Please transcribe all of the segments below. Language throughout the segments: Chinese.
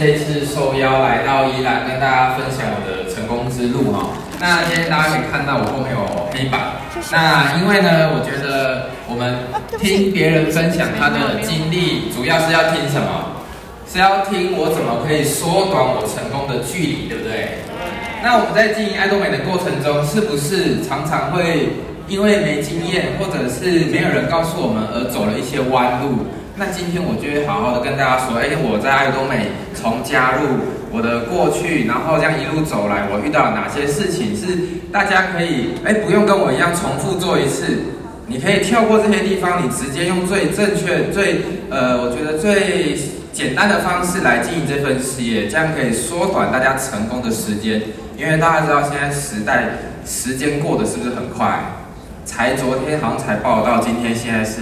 这次受邀来到宜兰，跟大家分享我的成功之路哈。那今天大家可以看到我后面有黑板。那因为呢，我觉得我们听别人分享他的经历，主要是要听什么？是要听我怎么可以缩短我成功的距离，对不对？那我们在经营爱多美的过程中，是不是常常会因为没经验，或者是没有人告诉我们而走了一些弯路？那今天我就会好好的跟大家说，哎，我在爱多美从加入我的过去，然后这样一路走来，我遇到了哪些事情是大家可以，哎，不用跟我一样重复做一次，你可以跳过这些地方，你直接用最正确、最呃，我觉得最简单的方式来经营这份事业，这样可以缩短大家成功的时间。因为大家知道现在时代时间过得是不是很快？才昨天好像才报到，今天现在是。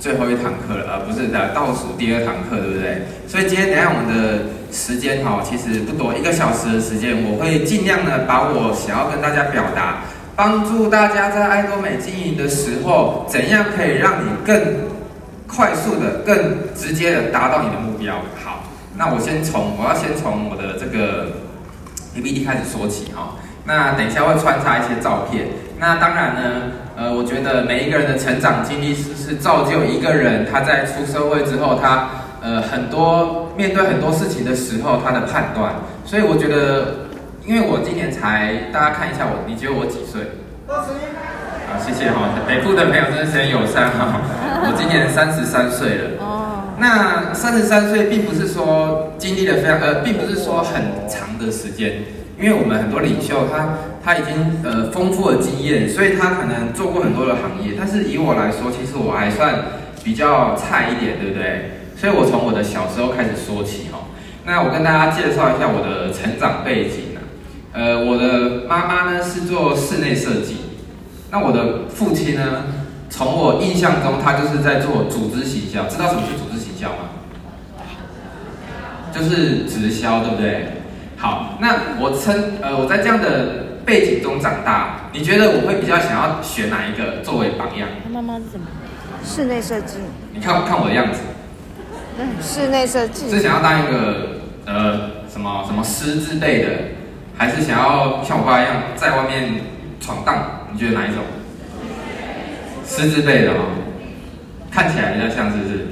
最后一堂课了，而不是的倒数第二堂课，对不对？所以今天等下我们的时间哈，其实不多，一个小时的时间，我会尽量的把我想要跟大家表达，帮助大家在爱多美经营的时候，怎样可以让你更快速的、更直接的达到你的目标。好，那我先从我要先从我的这个 PPT 开始说起哈。那等一下会穿插一些照片。那当然呢。呃，我觉得每一个人的成长经历是是造就一个人他在出社会之后，他呃很多面对很多事情的时候他的判断。所以我觉得，因为我今年才，大家看一下我，你觉得我几岁？二十一。好，谢谢哈，北部的朋友真的是很友善哈。我今年三十三岁了。哦。那三十三岁并不是说经历了非常呃，并不是说很长的时间。因为我们很多领袖他，他已经呃丰富的经验，所以他可能做过很多的行业。但是以我来说，其实我还算比较菜一点，对不对？所以我从我的小时候开始说起哈。那我跟大家介绍一下我的成长背景呢。呃，我的妈妈呢是做室内设计，那我的父亲呢，从我印象中他就是在做组织行销。知道什么是组织行销吗？就是直销，对不对？好，那我称呃，我在这样的背景中长大，你觉得我会比较想要选哪一个作为榜样？他妈妈是什么？室内设计。你看看我的样子。嗯，室内设计。是想要当一个呃什么什么师之类的，还是想要像我爸一样在外面闯荡？你觉得哪一种？师之类的哦，看起来比较像是不是？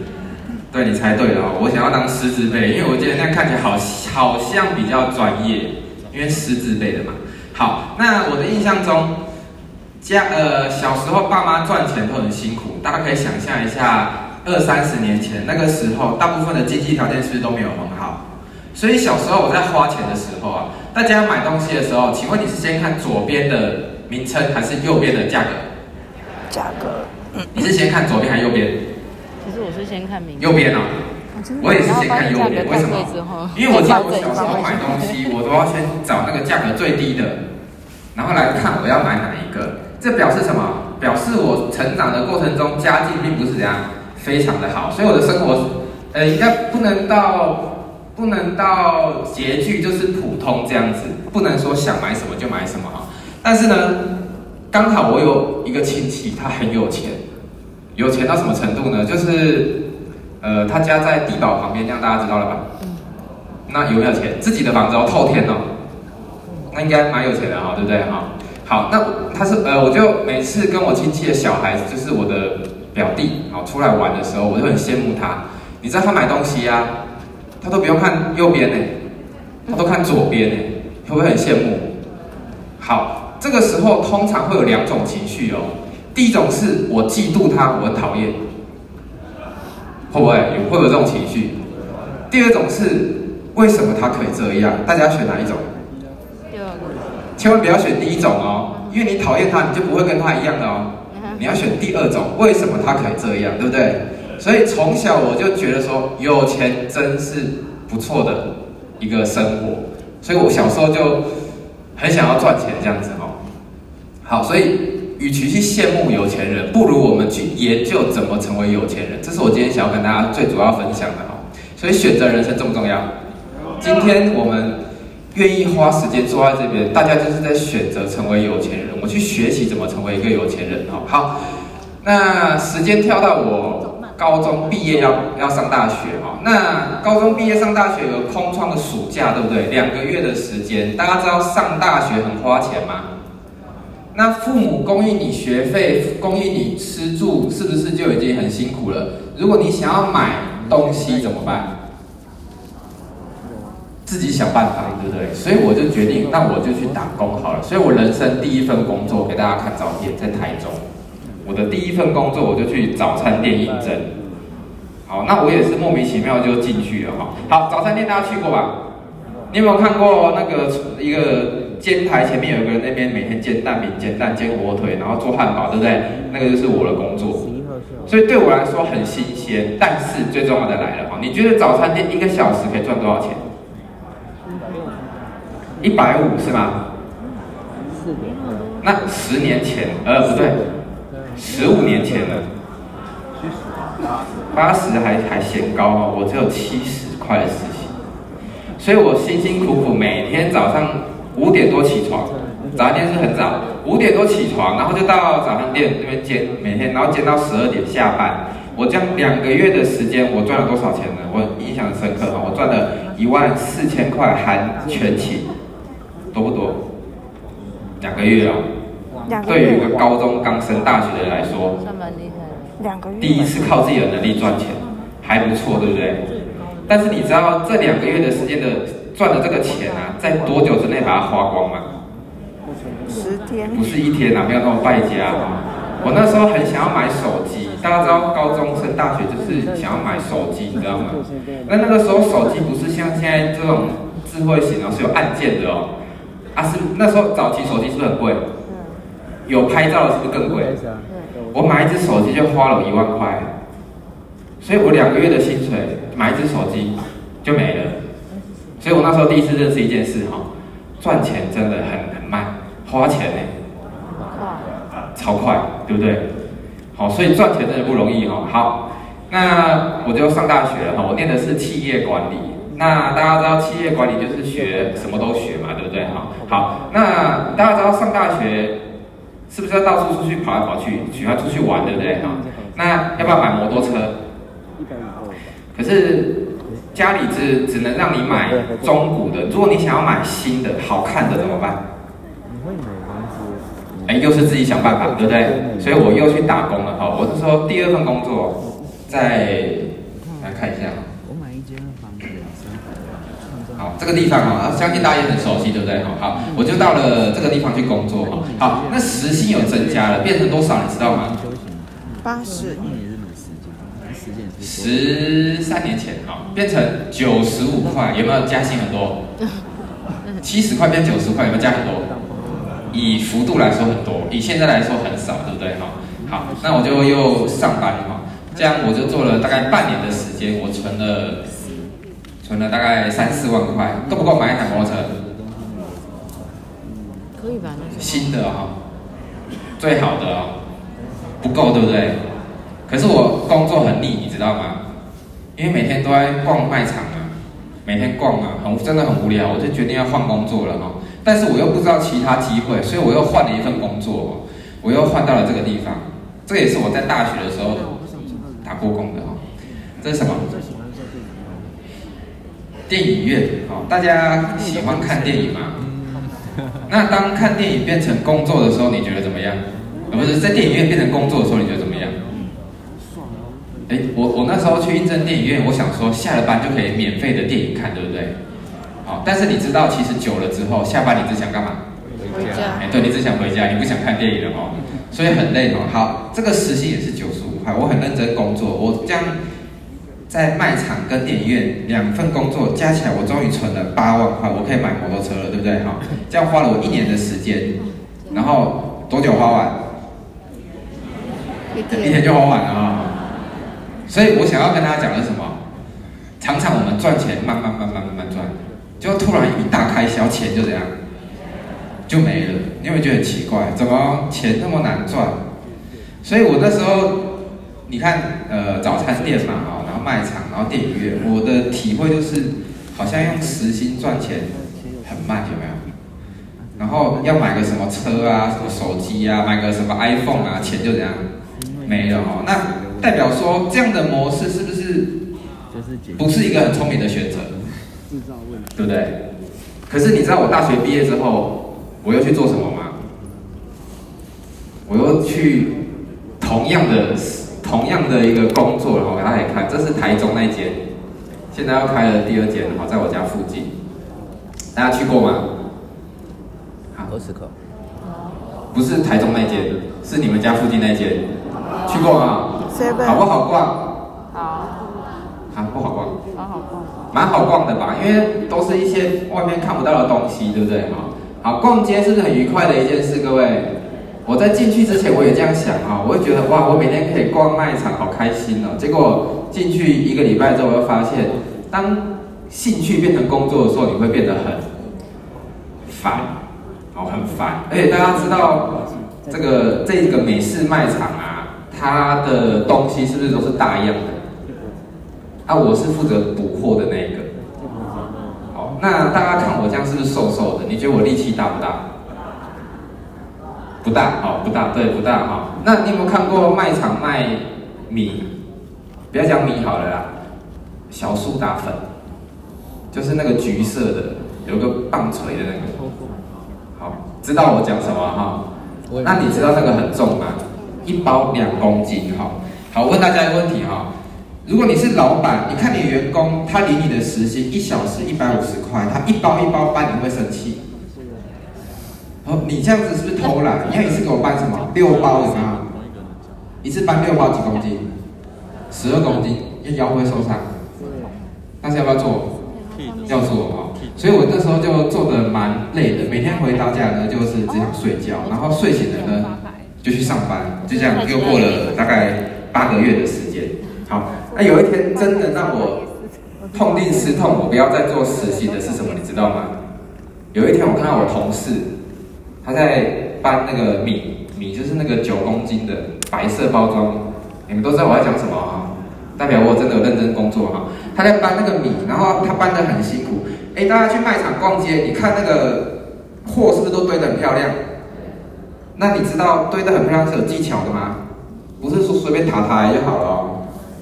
对，你猜对了哦，我想要当师字辈，因为我觉得那样看起来好好像比较专业，因为师字辈的嘛。好，那我的印象中，家呃小时候爸妈赚钱都很辛苦，大家可以想象一下，二三十年前那个时候，大部分的经济条件是不是都没有很好？所以小时候我在花钱的时候啊，大家买东西的时候，请问你是先看左边的名称还是右边的价格？价格。你是先看左边还是右边？先看名字右边啊，我也是先看右边，为什么？因为我记得我小时候买东西，我都要先找那个价格最低的，然后来看我要买哪一个。这表示什么？表示我成长的过程中家境并不是怎样非常的好，所以我的生活呃应该不能到不能到拮据，就是普通这样子，不能说想买什么就买什么哈。但是呢，刚好我有一个亲戚，他很有钱。有钱到什么程度呢？就是，呃，他家在地堡旁边，这样大家知道了吧？嗯。那有没有钱？自己的房子哦，透天哦。那应该蛮有钱的哈，对不对哈？好，那他是呃，我就每次跟我亲戚的小孩子，就是我的表弟，好出来玩的时候，我就很羡慕他。你知道他买东西啊，他都不用看右边呢，他都看左边呢，会不会很羡慕？好，这个时候通常会有两种情绪哦。第一种是我嫉妒他，我讨厌，会不会有会有这种情绪？第二种是为什么他可以这样？大家选哪一种？千万不要选第一种哦，因为你讨厌他，你就不会跟他一样的哦。你要选第二种，为什么他可以这样？对不对？所以从小我就觉得说，有钱真是不错的一个生活，所以我小时候就很想要赚钱这样子哦。好，所以。与其去羡慕有钱人，不如我们去研究怎么成为有钱人。这是我今天想要跟大家最主要分享的哈。所以选择人生重不重要？今天我们愿意花时间坐在这边，大家就是在选择成为有钱人。我去学习怎么成为一个有钱人哈。好，那时间跳到我高中毕业要要上大学哈，那高中毕业上大学有空窗的暑假，对不对？两个月的时间，大家知道上大学很花钱吗？那父母供应你学费，供应你吃住，是不是就已经很辛苦了？如果你想要买东西怎么办？自己想办法，对不对？所以我就决定，那我就去打工好了。所以我人生第一份工作，给大家看照片，在台中。我的第一份工作，我就去早餐店应征。好，那我也是莫名其妙就进去了哈。好，早餐店大家去过吧？你有没有看过那个一个煎台前面有一个人那边每天煎蛋饼、煎蛋、煎火腿，然后做汉堡，对不对？那个就是我的工作。所以对我来说很新鲜。但是最重要的来了哈，你觉得早餐店一个小时可以赚多少钱？一百五是吗？那十年前，呃，不对。十五年前了，八十还还嫌高哦，我只有七十块的时薪，所以我辛辛苦苦每天早上五点多起床，早餐店是很早，五点多起床，然后就到早餐店那边煎，每天然后煎到十二点下班，我这样两个月的时间，我赚了多少钱呢？我印象深刻哈，我赚了一万四千块含全勤，多不多？两个月哦。对于一个高中刚升大学的人来说，两个月，第一次靠自己的能力赚钱，还不错，对不对？但是你知道这两个月的时间的赚的这个钱啊，在多久之内把它花光吗？十天。不是一天啊，没有那么败家。我那时候很想要买手机，大家知道高中升大学就是想要买手机，你知道吗？那那个时候手机不是像现在这种智慧型哦，是有按键的哦。啊，是那时候早期手机是不是很贵？有拍照的是不是更贵？我买一只手机就花了一万块，所以我两个月的薪水买一只手机就没了。所以我那时候第一次认识一件事哈，赚钱真的很很慢，花钱呢，超快，对不对？好，所以赚钱真的不容易哈。好，那我就上大学了哈，我念的是企业管理。那大家知道企业管理就是学什么都学嘛，对不对？哈，好，那大家知道上大学。是不是要到处出去跑来跑去，喜欢出去玩，对不对？哈，那要不要买摩托车？可是家里只只能让你买中古的，如果你想要买新的、好看的怎么办？哎，又是自己想办法，对不对？所以我又去打工了。哈，我是说第二份工作，在来看一下。好，这个地方哈，相信大家也很熟悉，对不对？好，我就到了这个地方去工作。好，那时薪有增加了，变成多少？你知道吗？八十。十三年前，哈，变成九十五块，有没有加薪很多？七十块变九十块，有没有加很多？以幅度来说很多，以现在来说很少，对不对？哈，好，那我就又上班哈，这样我就做了大概半年的时间，我存了。存了大概三四万块，够不够买一台摩托车？可以吧？新的哈，最好的哦，不够对不对？可是我工作很腻，你知道吗？因为每天都在逛卖场啊，每天逛啊，很真的很无聊，我就决定要换工作了哈。但是我又不知道其他机会，所以我又换了一份工作，我又换到了这个地方。这也是我在大学的时候打过工的哈。这是什么？电影院，好，大家喜欢看电影吗？那当看电影变成工作的时候，你觉得怎么样？不是在电影院变成工作的时候，你觉得怎么样？哎，我我那时候去印证电影院，我想说下了班就可以免费的电影看，对不对？好，但是你知道，其实久了之后，下班你只想干嘛？回家。哎，对，你只想回家，你不想看电影了哦，所以很累哦。好，这个时薪也是九十五块，我很认真工作，我这样。在卖场跟电影院两份工作加起来，我终于存了八万块，我可以买摩托车了，对不对？哈，这样花了我一年的时间，然后多久花完？一天，一天就花完了啊！所以我想要跟大家讲的是什么？常常我们赚钱慢慢慢慢慢慢赚，就突然一大开销，钱就这样就没了。你会觉得很奇怪，怎么钱那么难赚？所以我那时候，你看，呃，早餐店嘛，哈。卖场，然后电影院，我的体会就是，好像用时薪赚钱很慢，有没有？然后要买个什么车啊，什么手机啊，买个什么 iPhone 啊，钱就这样没了哦。那代表说这样的模式是不是不是一个很聪明的选择？制造问对不对？可是你知道我大学毕业之后，我又去做什么吗？我又去同样的同样的一个工作，然后给大家看，这是台中那间，现在要开了第二间，好，在我家附近，大家去过吗？啊，二十个。不是台中那间，是你们家附近那间，去过吗？好不好逛？好。啊，不好逛。蛮好逛。蛮好逛的吧，因为都是一些外面看不到的东西，对不对？好，好，逛街是不是很愉快的一件事？各位，我在进去之前我也这样想啊，我会觉得哇，我每天可以逛卖场，好开心哦。结果进去一个礼拜之后，我又发现，当兴趣变成工作的时候，你会变得很烦。哦，很烦，而且大家知道这个这个美式卖场啊，它的东西是不是都是大样的？啊，我是负责补货的那一个。好，那大家看我这样是不是瘦瘦的？你觉得我力气大不大？不大，哦，不大，对，不大，哈。那你有没有看过卖场卖米？不要讲米好了啦，小苏打粉，就是那个橘色的，有个棒槌的那个。好知道我讲什么哈？那你知道那个很重吗？一包两公斤哈。好，我问大家一个问题哈：如果你是老板，你看你员工他领你的时薪一小时一百五十块，他一包一包搬，你会生气？哦，你这样子是不是偷懒？你要一次给我搬什么？六包的吗？一次搬六包几公斤？十二公斤，腰会受伤。但是要不要做？要做哈。所以我那时候就做的蛮累的，每天回到家呢就是只想睡觉，然后睡醒了呢就去上班，就这样又过了大概八个月的时间。好，那有一天真的让我痛定思痛，我不要再做实习的是什么？你知道吗？有一天我看到我同事他在搬那个米，米就是那个九公斤的白色包装，你们都知道我在讲什么啊？代表我真的有认真工作哈。他在搬那个米，然后他搬得很辛苦。哎，大家去卖场逛街，你看那个货是不是都堆得很漂亮？那你知道堆得很漂亮是有技巧的吗？不是说随便塔塔就好了哦，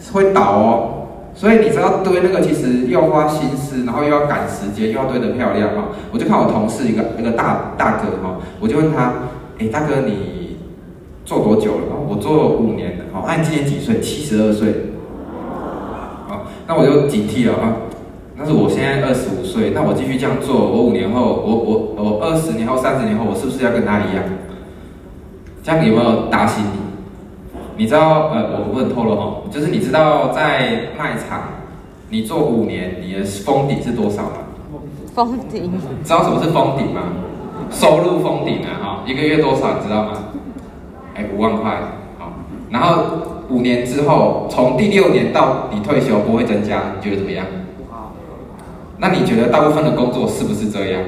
是会倒哦。所以你知道堆那个其实又花心思，然后又要赶时间，又要堆得漂亮哈。我就看我同事一个一个大大哥哈，我就问他，哎，大哥你做多久了？我做五年了。好，那你今年几岁？七十二岁。好，那我就警惕了啊。但是我现在二十五岁，那我继续这样做，我五年后，我我我二十年后、三十年后，我是不是要跟他一样？这样有没有打醒你？你知道，呃，我不能透露哈，就是你知道在卖场，你做五年，你的封顶是多少吗？封顶。知道什么是封顶吗？收入封顶啊，哈，一个月多少？你知道吗？哎，五万块，好。然后五年之后，从第六年到你退休不会增加，你觉得怎么样？那你觉得大部分的工作是不是这样？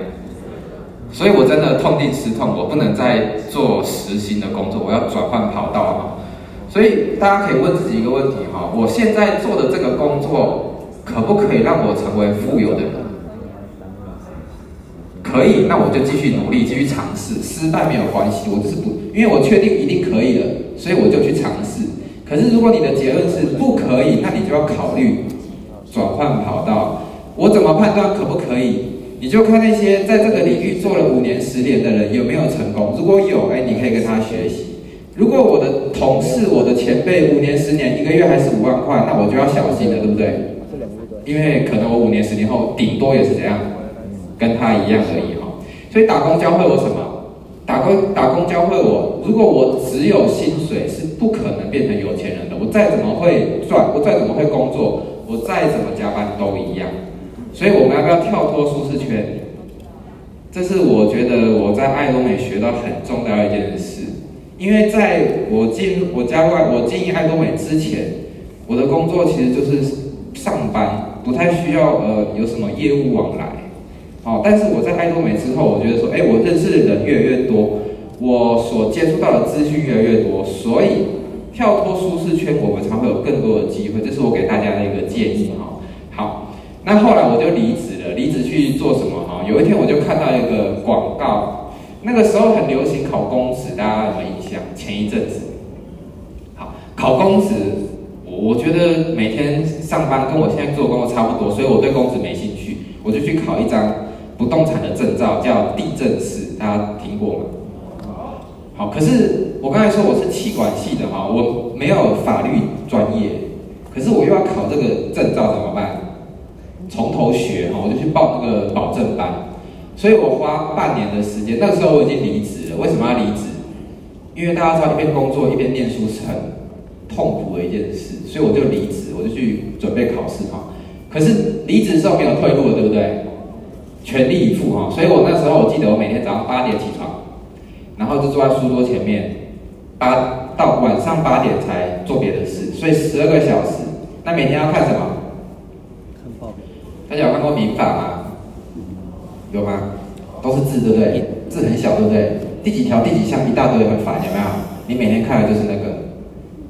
所以我真的痛定思痛，我不能再做实薪的工作，我要转换跑道哈。所以大家可以问自己一个问题哈：我现在做的这个工作，可不可以让我成为富有的人？可以，那我就继续努力，继续尝试，失败没有关系，我就是不，因为我确定一定可以了，所以我就去尝试。可是如果你的结论是不可以，那你就要考虑转换跑道。我怎么判断可不可以？你就看那些在这个领域做了五年、十年的人有没有成功。如果有，哎，你可以跟他学习。如果我的同事、我的前辈五年、十年，一个月还是五万块，那我就要小心了，对不对？因为可能我五年、十年后顶多也是这样，跟他一样而已哈。所以打工教会我什么？打工打工教会我，如果我只有薪水，是不可能变成有钱人的。我再怎么会赚，我再怎么会工作，我再怎么加班都一样。所以我们要不要跳脱舒适圈？这是我觉得我在爱多美学到很重要一件事。因为在我进我家外，我进爱多美之前，我的工作其实就是上班，不太需要呃有什么业务往来。好，但是我在爱多美之后，我觉得说，哎，我认识的人越来越多，我所接触到的资讯越来越多，所以跳脱舒适圈，我们才会有更多的机会。这是我给大家的一个建议哈。好。那后来我就离职了，离职去做什么哈？有一天我就看到一个广告，那个时候很流行考公职，大家有没有印象？前一阵子，好，考公职我觉得每天上班跟我现在做工作差不多，所以我对公职没兴趣，我就去考一张不动产的证照，叫地政士，大家听过吗？好，可是我刚才说我是气管系的哈，我没有法律专业，可是我又要考这个证照怎么办？从头学哈，我就去报那个保证班，所以我花半年的时间，那个时候我已经离职了。为什么要离职？因为大家知道一边工作一边念书是很痛苦的一件事，所以我就离职，我就去准备考试哈。可是离职的时候没有退路了，对不对？全力以赴哈，所以我那时候我记得我每天早上八点起床，然后就坐在书桌前面，八到晚上八点才做别的事，所以十二个小时。那每天要看什么？大家有看过民法吗？有吗？都是字，对不对？字很小，对不对？第几条、第几项，一大堆很烦，有没有？你每天看的就是那个。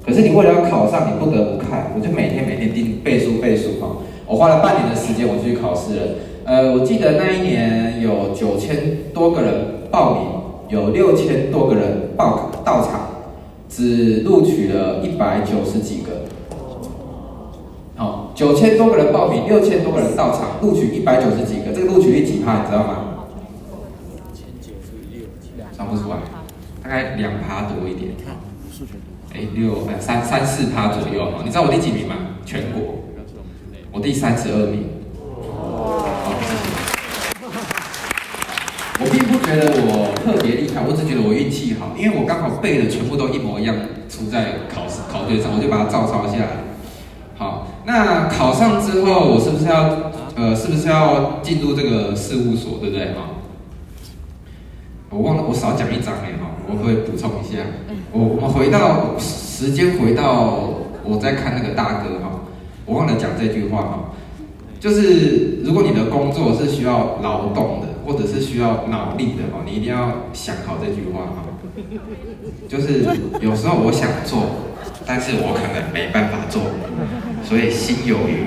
可是你为了要考上，你不得不看。我就每天每天盯背书背书哈。我花了半年的时间，我去考试了。呃，我记得那一年有九千多个人报名，有六千多个人报考到场，只录取了一百九十几个。好，九千多个人报名，六千多个人到场，录取一百九十几个，这个录取率几趴，你知道吗？算不出来，大概两趴多一点。哎，六三三四趴左右。你知道我第几名吗？全国，我第三十二名。我并不觉得我特别厉害，我只觉得我运气好，因为我刚好背的全部都一模一样，出在考试考卷上，我就把它照抄下来。好，那考上之后，我是不是要呃，是不是要进入这个事务所，对不对？哈，我忘了，我少讲一张哎哈，我会补充一下。我我们回到时间，回到我在看那个大哥哈，我忘了讲这句话哈，就是如果你的工作是需要劳动的。或者是需要脑力的哈，你一定要想好这句话哈。就是有时候我想做，但是我可能没办法做，所以心有余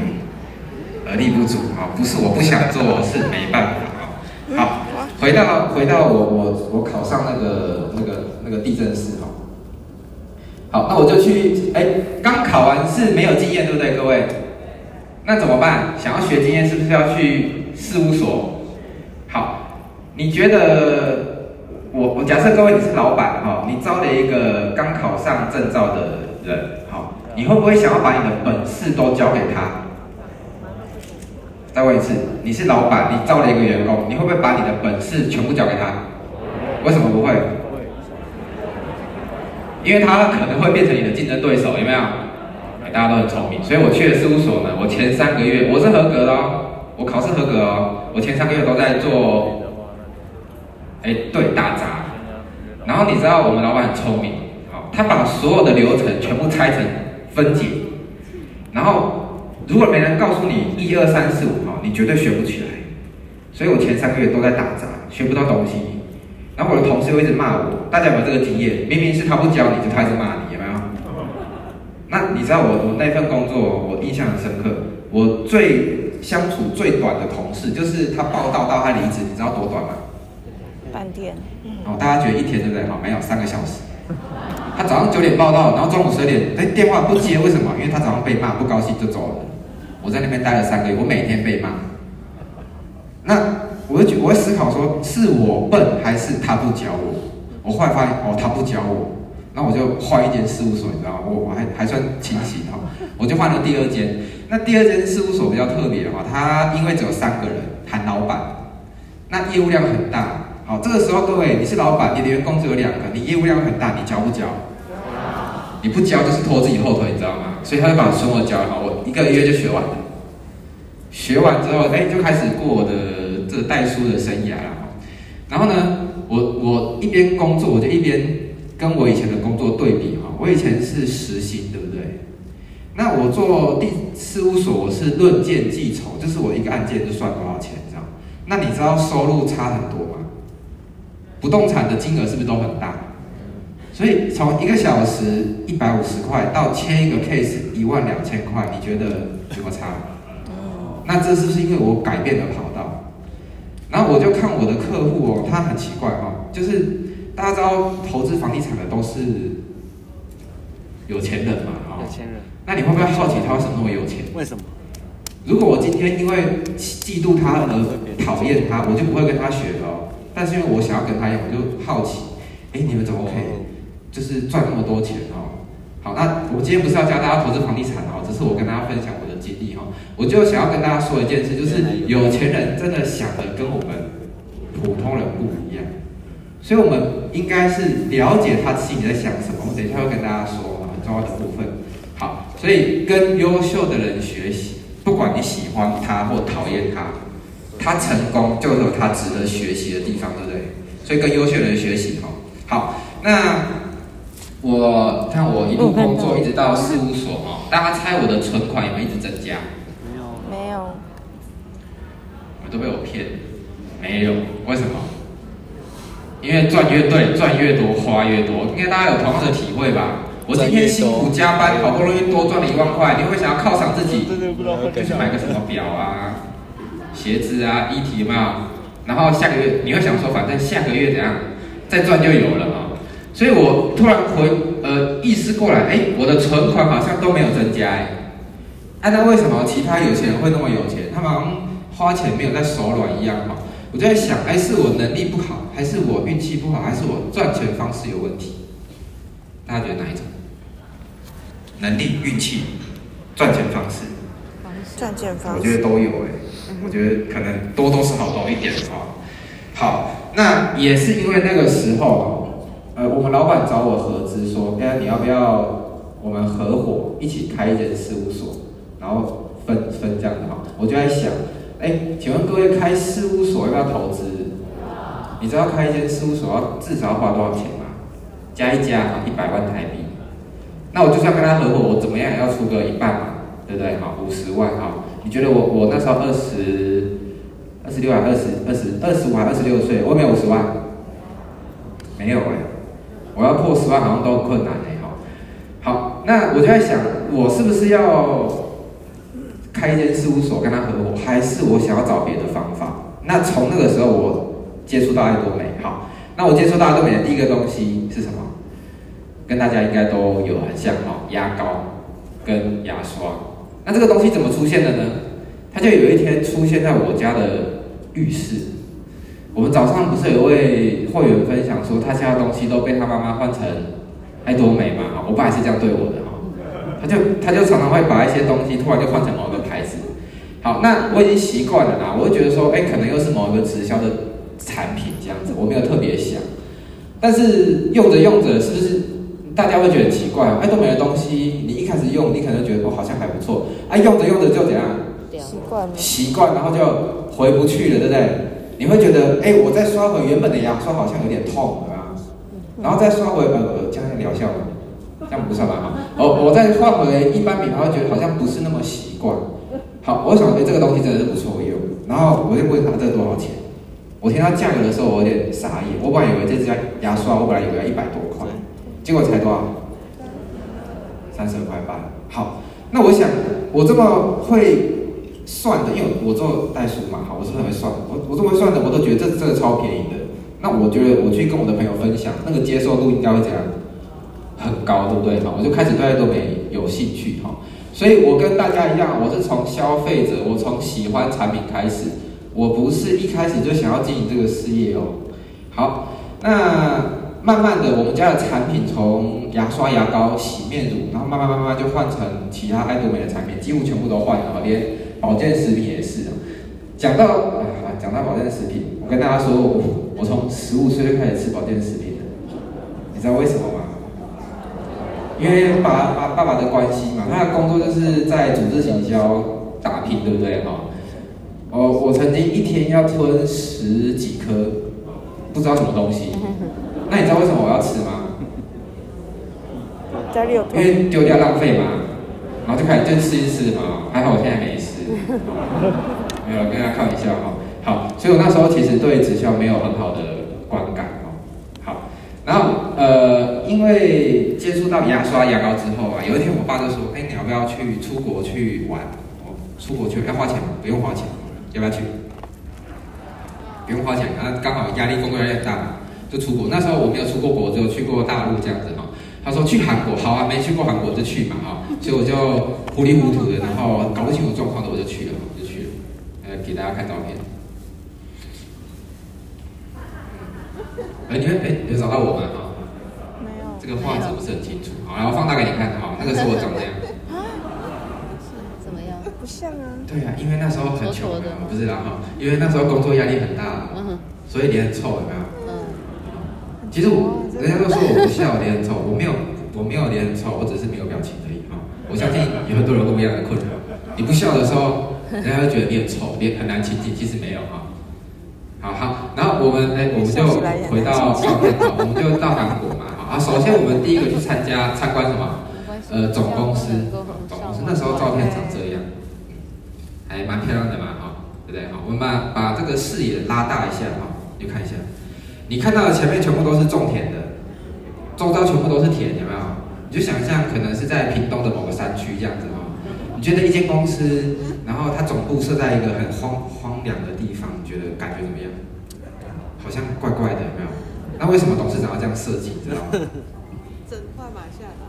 而力不足啊。不是我不想做，是没办法啊。好，回到回到我我我考上那个那个那个地震师哈。好，那我就去哎，刚考完试没有经验，对不对，各位？那怎么办？想要学经验，是不是要去事务所？好你觉得我我假设各位你是老板哈，你招了一个刚考上证照的人，好，你会不会想要把你的本事都交给他？再问一次，你是老板，你招了一个员工，你会不会把你的本事全部交给他？为什么不会？因为他可能会变成你的竞争对手，有没有？大家都很聪明，所以我去了事务所呢，我前三个月我是合格的哦，我考试合格哦，我前三个月都在做。哎，对，打杂。然后你知道我们老板很聪明，好，他把所有的流程全部拆成分解。然后如果没人告诉你一二三四五，哈，你绝对学不起来。所以我前三个月都在打杂，学不到东西。然后我的同事又一直骂我，大家有没有这个经验？明明是他不教你，就他一直骂你，有没有？那你知道我我那份工作，我印象很深刻。我最相处最短的同事，就是他报道到他离职，你知道多短吗？半天，哦，大家觉得一天对不对？好，没有三个小时。他早上九点报到，然后中午十二点，哎，电话不接，为什么？因为他早上被骂，不高兴就走了。我在那边待了三个月，我每天被骂。那我会觉，我会思考说，是我笨还是他不教我？我后来发现，哦，他不教我。那我就换一间事务所，你知道吗？我我还还算清醒哈，我就换了第二间。那第二间事务所比较特别的话，他因为只有三个人，含老板，那业务量很大。好，这个时候各位，你是老板，你的员工只有两个，你业务量很大，你教不教？你不教就是拖自己后腿，你知道吗？所以他就把所有教好，我一个月就学完了。学完之后，哎，就开始过我的这个代书的生涯了。然后呢，我我一边工作，我就一边跟我以前的工作对比哈。我以前是时薪，对不对？那我做第事务所，我是论件计酬，就是我一个案件就算多少钱，这样。那你知道收入差很多吗？不动产的金额是不是都很大？所以从一个小时一百五十块到签一个 case 一万两千块，你觉得有没有差？那这是不是因为我改变了跑道？然后我就看我的客户哦，他很奇怪哦，就是大家知道投资房地产的都是有钱人嘛，哈，有钱人，那你会不会好奇他为什么那么有钱？为什么？如果我今天因为嫉妒他而讨厌他，我就不会跟他学了哦。但是因为我想要跟他一样，我就好奇，哎，你们怎么可以就是赚那么多钱哦？好，那我今天不是要教大家投资房地产哦，只是我跟大家分享我的经历哦。我就想要跟大家说一件事，就是有钱人真的想的跟我们普通人不一样，所以我们应该是了解他心里在想什么。我等一下会跟大家说很重要的部分。好，所以跟优秀的人学习，不管你喜欢他或讨厌他，他成功就有他值得学习的地方，对不对？所以跟优秀的人学习哈。好，那。我看我一路工作一直到事务所哈，大家猜我的存款有没有一直增加？没有，没有。你们都被我骗，没有，为什么？因为赚越对，赚越多，花越多。应该大家有同样的体会吧？我今天辛苦加班，好不容易多赚了一万块，你会想要犒赏自己，就去买个什么表啊、鞋子啊、衣体有没有？然后下个月你会想说，反正下个月怎样，再赚就有了嘛。所以我突然回呃意识过来，哎，我的存款好像都没有增加哎，哎，那为什么其他有钱人会那么有钱？他们好像花钱没有在手软一样哈。我就在想，哎，是我能力不好，还是我运气不好，还是我赚钱方式有问题？大家觉得哪一种？能力、运气、赚钱方式？赚钱方式。我觉得都有哎，我觉得可能多多少少懂一点哈。好，那也是因为那个时候。呃，我们老板找我合资，说，哎，你要不要我们合伙一起开一间事务所，然后分分这样的哈？我就在想，哎，请问各位开事务所要不要投资？你知道开一间事务所要至少要花多少钱吗？加一加，一百万台币。那我就算跟他合伙，我怎么样也要出个一半嘛，对不对？好，五十万哈。你觉得我我那时候二十二十六还二十二十二十五还二十六岁，我没有五十万，没有哎。我要破十万好像都困难哎哈，好，那我就在想，我是不是要开一间事务所跟他合伙，还是我想要找别的方法？那从那个时候我接触到爱多美，好，那我接触到爱多美的第一个东西是什么？跟大家应该都有很像哈，牙膏跟牙刷。那这个东西怎么出现的呢？它就有一天出现在我家的浴室。我们早上不是有位会员分享说，他家的东西都被他妈妈换成爱多美嘛？我爸也是这样对我的哈，他就他就常常会把一些东西突然就换成某个牌子。好，那我已经习惯了啦，我会觉得说，哎，可能又是某一个直销的产品这样子，我没有特别想。但是用着用着，是不是大家会觉得奇怪？爱多美的东西，你一开始用，你可能觉得哦，好像还不错，哎，用着用着就怎样？习惯了。习惯，然后就回不去了，对不对？你会觉得，哎，我再刷回原本的牙刷好像有点痛，对吧？然后再刷回呃，这样疗效吗？这样不算吧？哈，哦，我再换回一般品牌，会觉得好像不是那么习惯。好，我想，哎，这个东西真的是不错用。然后我就问他这个多少钱？我听到价格的时候，我有点傻眼。我本来以为这支牙刷，我本来以为要一百多块，结果才多少？三十二块八。好，那我想，我这么会。算的，因为我做代书嘛，好，我是很会算。我我这么算的，我都觉得这这个超便宜的。那我觉得我去跟我的朋友分享，那个接受度应该会怎样？很高，对不对？哈，我就开始对爱多美有兴趣哈。所以我跟大家一样，我是从消费者，我从喜欢产品开始，我不是一开始就想要经营这个事业哦。好，那慢慢的，我们家的产品从牙刷、牙膏、洗面乳，然后慢慢慢慢就换成其他爱多美的产品，几乎全部都换了，连。保健食品也是啊，讲到啊，讲到保健食品，我跟大家说，我从十五岁就开始吃保健食品了，你知道为什么吗？因为爸爸爸爸的关系嘛，他的工作就是在组织行销打拼，对不对哈？哦，我曾经一天要吞十几颗，不知道什么东西，那你知道为什么我要吃吗？家里有，因为丢掉浪费嘛，然后就开始就吃一吃嘛，还好我现在没吃。没有跟大家开玩笑哈，好，所以我那时候其实对直销没有很好的观感哦。好，然后呃，因为接触到牙刷、牙膏之后啊，有一天我爸就说：“哎，你要不要去出国去玩？哦，出国去要花钱吗？不用花钱，要不要去？不用花钱，啊，刚好压力工作压力大，就出国。那时候我没有出过国，只有去过大陆这样子哈。他说去韩国，好啊，没去过韩国就去嘛哈。所以我就糊里糊涂的，然后搞不清楚状况的我就去了，就去了，呃，给大家看照片。哎，你们哎有找到我吗？哈，没有，这个画质不是很清楚，好，然后放大给你看，哈，那个时候我长这样。怎么样？不像啊。对啊，因为那时候很穷，不是啦哈，因为那时候工作压力很大，所以脸很臭，有没有？嗯。其实我，人家都说我不笑，脸很丑，我没有，我没有脸很丑，我只是没有表情而已哈。我相信有很多人跟我一样的困扰，你不笑的时候，人家会觉得你很丑，脸很难亲近，其实没有哈。好好，然后我们哎，我们就回到照片哈，我们就到韩国嘛哈。啊，首先我们第一个去参加参观什么？呃，总公司，总公司那时候照片长这样。还蛮漂亮的嘛，哈，对不对？哈，我们把把这个视野拉大一下，哈，你看一下，你看到的前面全部都是种田的，周遭全部都是田，有没有？你就想象可能是在屏东的某个山区这样子，哦。你觉得一间公司，然后它总部设在一个很荒荒凉的地方，你觉得感觉怎么样？好像怪怪的，有没有？那为什么董事长要这样设计？知道吗？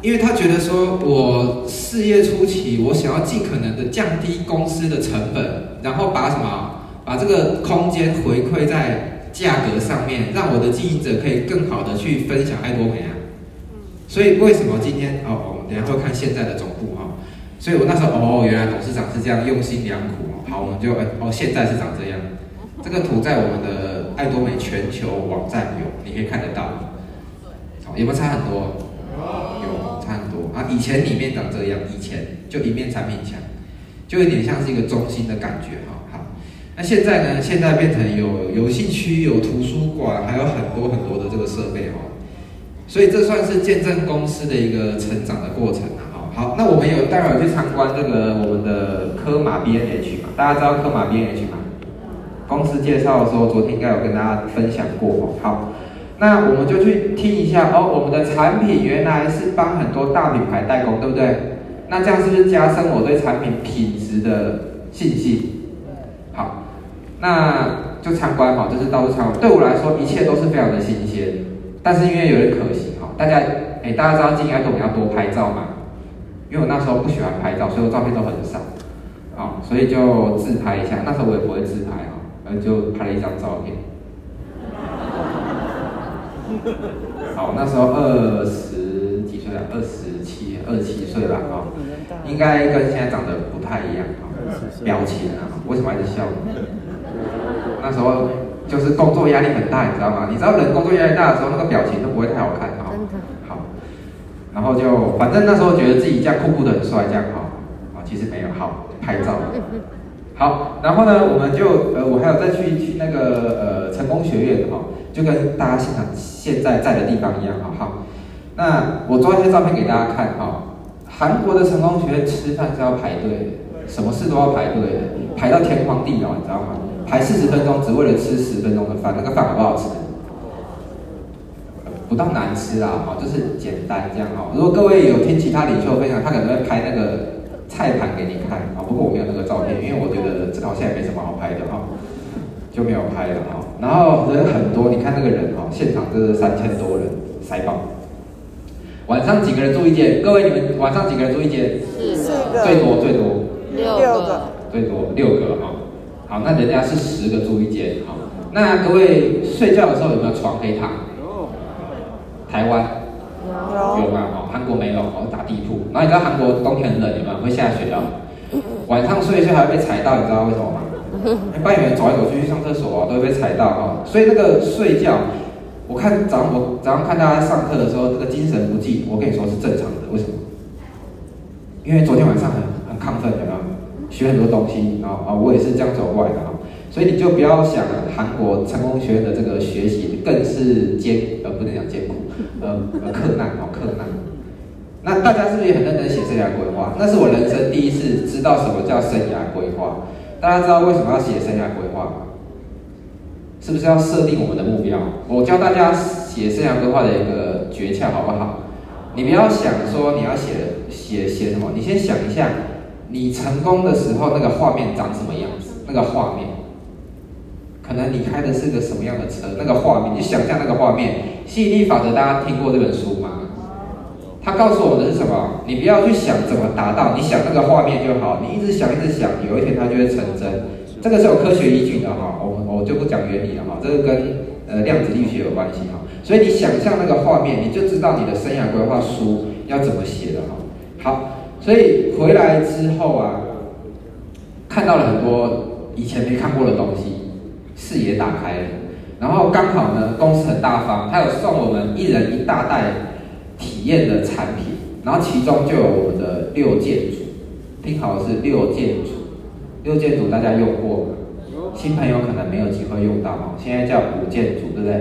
因为他觉得说，我事业初期，我想要尽可能的降低公司的成本，然后把什么，把这个空间回馈在价格上面，让我的经营者可以更好的去分享艾多美啊。所以为什么今天哦，我们等下会看现在的总部哈。所以我那时候哦，原来董事长是这样用心良苦哦。好，我们就哦，现在是长这样。这个图在我们的爱多美全球网站有，你可以看得到。好，有没有差很多？啊，以前里面长这样，以前就一面产品墙，就有点像是一个中心的感觉哈。那现在呢？现在变成有游戏区、有图书馆，还有很多很多的这个设备哦。所以这算是见证公司的一个成长的过程了哈。好，那我们有待会儿去参观这个我们的科马 B N H 嘛？大家知道科马 B N H 吗？公司介绍的时候，昨天应该有跟大家分享过哦。好。那我们就去听一下哦，我们的产品原来是帮很多大品牌代工，对不对？那这样是不是加深我对产品品质的信心？好，那就参观哈，就是到处参观。对我来说，一切都是非常的新鲜，但是因为有点可惜哈，大家哎，大家知道进爱多美要多拍照嘛？因为我那时候不喜欢拍照，所以我照片都很少，啊，所以就自拍一下。那时候我也不会自拍哈，然后就拍了一张照片。好，那时候二十几岁了，二十七、二十七岁吧，哈，应该跟现在长得不太一样，哈，表情啊，为什么还是笑？那时候就是工作压力很大，你知道吗？你知道人工作压力大的时候，那个表情都不会太好看，哈。好，然后就反正那时候觉得自己这样酷酷的很帅，这样哈，啊，其实没有，好，拍照。好，然后呢，我们就呃，我还有再去去那个呃成功学院哈，就跟大家现场现在在的地方一样哈。好，那我抓一些照片给大家看哈。韩国的成功学院吃饭是要排队的，什么事都要排队的，排到天荒地老，你知道吗？排四十分钟只为了吃十分钟的饭，那个饭好不好吃？不到难吃啦，哈，就是简单这样哈。如果各位有听其他领袖分享，他可能会拍那个。菜盘给你看啊，不过我没有那个照片，因为我觉得这个好像也没什么好拍的哈，就没有拍了哈。然后人很多，你看那个人哈，现场就是三千多人塞爆。晚上几个人住一间？各位你们晚上几个人住一间？四个。最多最多。六个。最多六个哈。好，那人家是十个住一间好。那各位睡觉的时候有没有床可以躺？台湾。有吗？哦，韩国没有，哦，打地铺。然后你知道韩国冬天很冷，有没有？会下雪的。晚上睡一睡还会被踩到，你知道为什么吗？半夜走来走去去上厕所啊，都会被踩到哈。所以那个睡觉，我看早上我早上看大家上课的时候，这个精神不济，我跟你说是正常的。为什么？因为昨天晚上很很亢奋，有没有？学很多东西，然后啊，我也是这样走过来的哈。所以你就不要想韩国成功学院的这个学习更是艰呃不能讲艰苦，呃呃克难哦克难。那大家是不是也很认真写生涯规划？那是我人生第一次知道什么叫生涯规划。大家知道为什么要写生涯规划吗？是不是要设定我们的目标？我教大家写生涯规划的一个诀窍好不好？你不要想说你要写写写什么，你先想一下你成功的时候那个画面长什么样子，那个画面。可能你开的是个什么样的车？那个画面，你想象那个画面。吸引力法则，大家听过这本书吗？他告诉我们的是什么？你不要去想怎么达到，你想那个画面就好。你一直想，一直想，有一天它就会成真。这个是有科学依据的哈，我我就不讲原理了哈。这个跟呃量子力学有关系哈。所以你想象那个画面，你就知道你的生涯规划书要怎么写了哈。好，所以回来之后啊，看到了很多以前没看过的东西，视野打开了。然后刚好呢，公司很大方，他有送我们一人一大袋体验的产品，然后其中就有我们的六件组，听好是六件组，六件组大家用过吗？新朋友可能没有机会用到哦，现在叫五件组，对不对？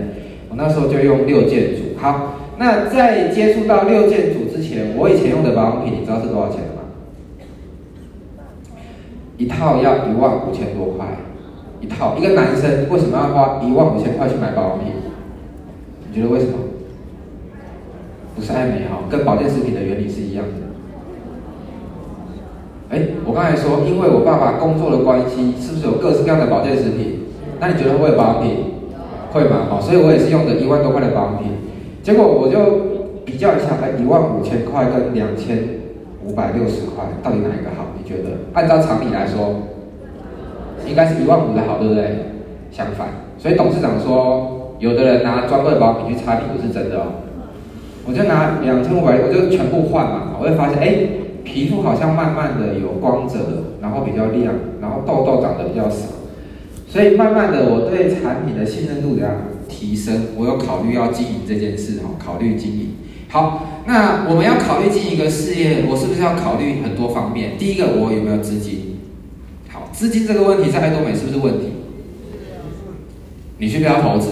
我那时候就用六件组。好，那在接触到六件组之前，我以前用的保养品，你知道是多少钱吗？一套要一万五千多块。一套，一个男生为什么要花一万五千块去买保养品？你觉得为什么？不是爱美哈，跟保健食品的原理是一样的。哎，我刚才说，因为我爸爸工作的关系，是不是有各式各样的保健食品？那你觉得会有保养品？会吗？好，所以我也是用的一万多块的保养品。结果我就较一下，哎，一万五千块跟两千五百六十块，到底哪一个好？你觉得？按照常理来说。应该是一万五的好，对不对？相反，所以董事长说，有的人拿专柜保养品去擦皮肤是真的哦。我就拿两千五百，我就全部换嘛，我会发现，哎，皮肤好像慢慢的有光泽，然后比较亮，然后痘痘长得比较少。所以慢慢的，我对产品的信任度这样提升，我有考虑要经营这件事哈，考虑经营。好，那我们要考虑经营一个事业，我是不是要考虑很多方面？第一个，我有没有资金？好资金这个问题在爱多美是不是问题？你去不需要投资？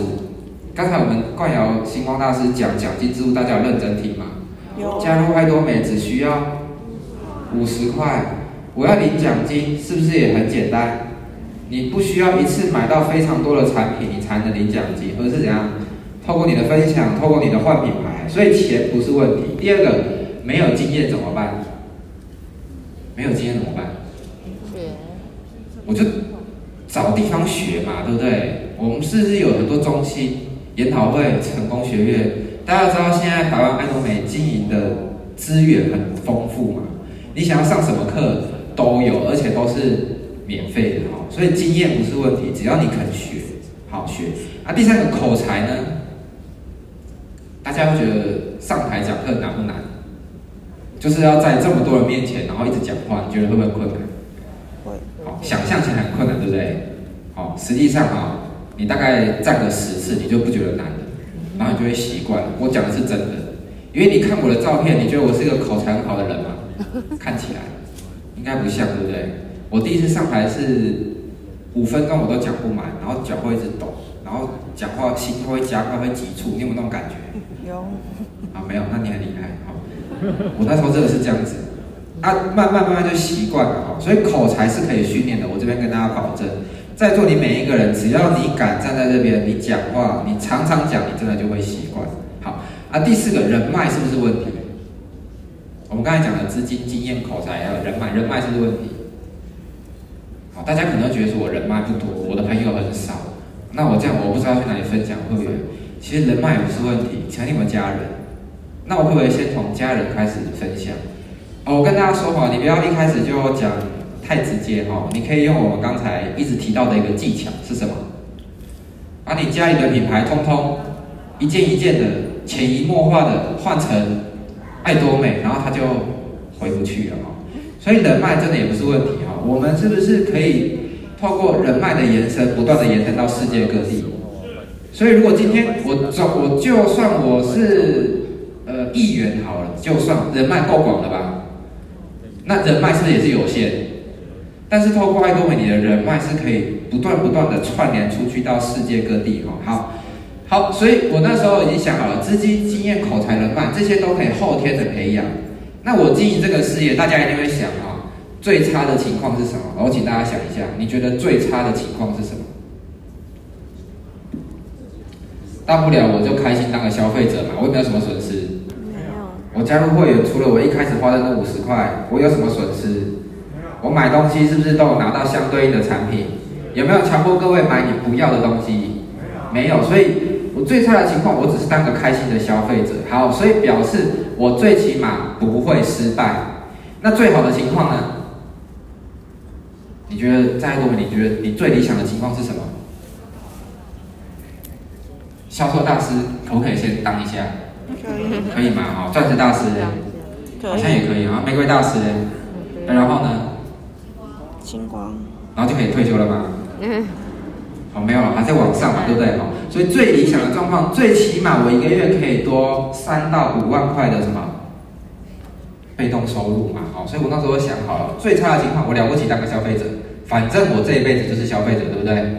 刚才我们冠尧星光大师讲奖金制度，大家有认真听吗？有。加入爱多美只需要五十块，我要领奖金，是不是也很简单？你不需要一次买到非常多的产品，你才能领奖金，而是怎样？透过你的分享，透过你的换品牌，所以钱不是问题。第二个，没有经验怎么办？没有经验怎么办？我就找地方学嘛，对不对？我们是不是有很多中心研讨会、成功学院？大家知道现在台湾爱多美经营的资源很丰富嘛？你想要上什么课都有，而且都是免费的哈。所以经验不是问题，只要你肯学，好学。啊，第三个口才呢？大家会觉得上台讲课难不难？就是要在这么多人面前，然后一直讲话，你觉得会不会困难？想象起来很困难，对不对？好，实际上啊，你大概站个十次，你就不觉得难了，然后你就会习惯。我讲的是真的，因为你看我的照片，你觉得我是一个口才很好的人吗？看起来应该不像，对不对？我第一次上台是五分钟我都讲不满，然后脚会一直抖，然后讲话心会加快，会急促，你有没有那种感觉？有。啊，没有，那你很厉害。好，我那时候真的是这样子。啊，慢慢慢慢就习惯了哈，所以口才是可以训练的。我这边跟大家保证，在座你每一个人，只要你敢站在这边，你讲话，你常常讲，你真的就会习惯。好，啊，第四个人脉是不是问题？我们刚才讲的资金、经验、口才还有人脉，人脉是不是问题？好，大家可能觉得说我人脉不多，我的朋友很少，那我这样我不知道去哪里分享会员。其实人脉也不是问题，请你们家人，那我会不会先从家人开始分享？哦我跟大家说哈，你不要一开始就讲太直接哈，你可以用我们刚才一直提到的一个技巧是什么？把你家里的品牌通通一件一件的潜移默化的换成爱多美，然后他就回不去了哈。所以人脉真的也不是问题哈，我们是不是可以透过人脉的延伸，不断的延伸到世界各地？所以如果今天我我就算我是呃议员好了，就算人脉够广了吧？那人脉是不是也是有限？但是透过爱多美，你的人脉是可以不断不断的串联出去到世界各地哈。好，好，所以我那时候已经想好了，资金、经验、口才、人脉这些都可以后天的培养。那我经营这个事业，大家一定会想啊，最差的情况是什么？我请大家想一下，你觉得最差的情况是什么？大不了我就开心当个消费者嘛，我也没有什么损失？我加入会员，除了我一开始花的那五十块，我有什么损失？我买东西是不是都有拿到相对应的产品？有没有强迫各位买你不要的东西？没有，所以我最差的情况，我只是当个开心的消费者。好，所以表示我最起码不会失败。那最好的情况呢？你觉得在座，你觉得你最理想的情况是什么？销售大师可不可以先当一下？可以，可以吗？哦，钻石大师？好像也可以啊。玫瑰大师呢？然后呢？星光。然后就可以退休了吗？嗯。好，没有了，还在往上嘛，对不对？好，所以最理想的状况，最起码我一个月可以多三到五万块的什么被动收入嘛。好，所以我那时候想好了，最差的情况，我了不起当个消费者，反正我这一辈子就是消费者，对不对？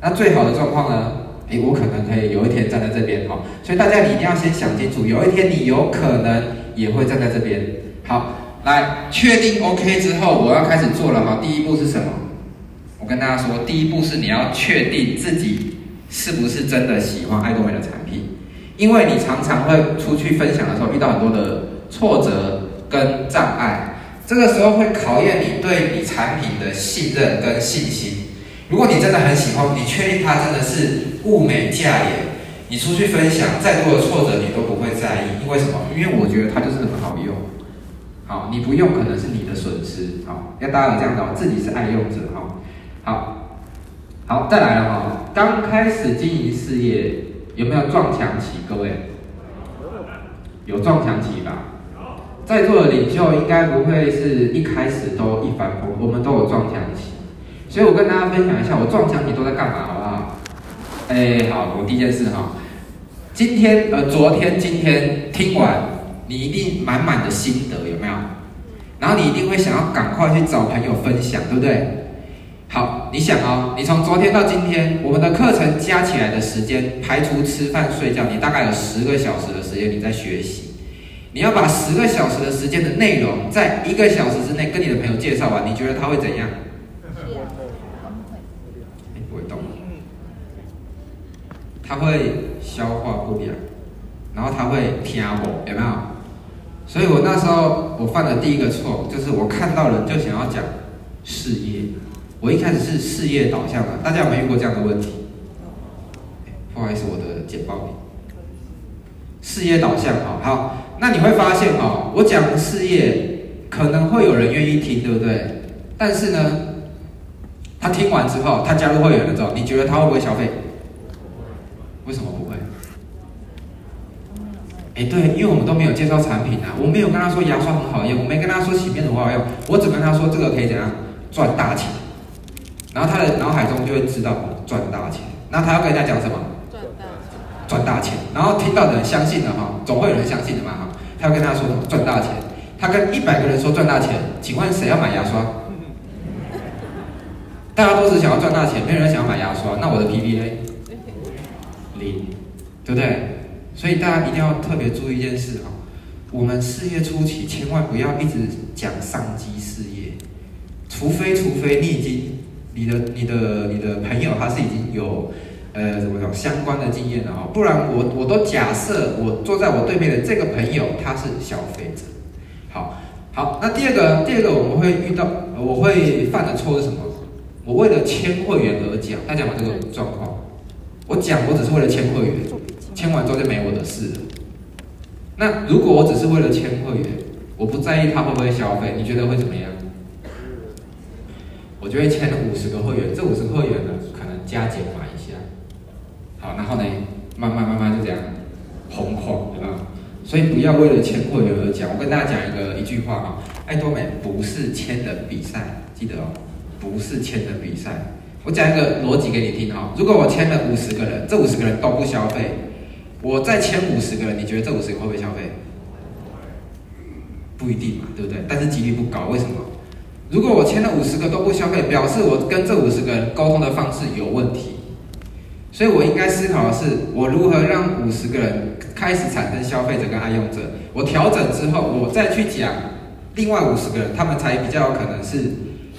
那最好的状况呢？诶，我可能可以有一天站在这边，哈。所以大家你一定要先想清楚，有一天你有可能也会站在这边。好，来确定 OK 之后，我要开始做了哈。第一步是什么？我跟大家说，第一步是你要确定自己是不是真的喜欢爱多美的产品，因为你常常会出去分享的时候遇到很多的挫折跟障碍，这个时候会考验你对你产品的信任跟信心。如果你真的很喜欢，你确定它真的是物美价廉，你出去分享再多的挫折你都不会在意，因为什么？因为我觉得它就是很好用。好，你不用可能是你的损失。好，要大家有这样的，自己是爱用者。哈，好，好，再来了哈。刚开始经营事业有没有撞墙期？各位，有撞墙期吧？在座的领袖应该不会是一开始都一帆风，我们都有撞墙期。所以我跟大家分享一下，我撞墙你都在干嘛，好不好？哎，好，我第一件事哈，今天呃，昨天今天听完，你一定满满的心得有没有？然后你一定会想要赶快去找朋友分享，对不对？好，你想哦，你从昨天到今天，我们的课程加起来的时间，排除吃饭睡觉，你大概有十个小时的时间你在学习。你要把十个小时的时间的内容，在一个小时之内跟你的朋友介绍完，你觉得他会怎样？他会消化不良，然后他会听我，有没有？所以我那时候我犯的第一个错，就是我看到人就想要讲事业。我一开始是事业导向的，大家有没有遇过这样的问题？不好意思，我的简报里，事业导向，好，好，那你会发现哦，我讲事业可能会有人愿意听，对不对？但是呢，他听完之后，他加入会员了之后，你觉得他会不会消费？为什么不会？哎，对，因为我们都没有介绍产品啊，我没有跟他说牙刷很好用，我没跟他说洗面乳很好用，我只跟他说这个可以怎样赚大钱，然后他的脑海中就会知道赚大钱。那他要跟人家讲什么？赚大钱。赚大钱。然后听到的人相信了哈，总会有人相信的嘛哈。他要跟他说赚大钱，他跟一百个人说赚大钱，请问谁要买牙刷？大家都是想要赚大钱，没有人想要买牙刷，那我的 PV 对不对？所以大家一定要特别注意一件事啊，我们事业初期千万不要一直讲商机事业，除非除非你已经你的你的你的朋友他是已经有呃怎么讲相关的经验了啊，不然我我都假设我坐在我对面的这个朋友他是消费者。好，好，那第二个第二个我们会遇到我会犯的错是什么？我为了签会员而讲，大家把这个状况。我讲，我只是为了签会员，签完之后就没我的事了。那如果我只是为了签会员，我不在意他会不会消费，你觉得会怎么样？我就会签了五十个会员，这五十个会员呢，可能加减买一下。好，然后呢，慢慢慢慢就这样红红，对吧？所以不要为了签会员而讲。我跟大家讲一个一句话啊，爱多美不是签的比赛，记得哦，不是签的比赛。我讲一个逻辑给你听哈，如果我签了五十个人，这五十个人都不消费，我再签五十个人，你觉得这五十个会不会消费？不一定嘛，对不对？但是几率不高，为什么？如果我签了五十个都不消费，表示我跟这五十个人沟通的方式有问题，所以我应该思考的是，我如何让五十个人开始产生消费者跟爱用者，我调整之后，我再去讲另外五十个人，他们才比较有可能是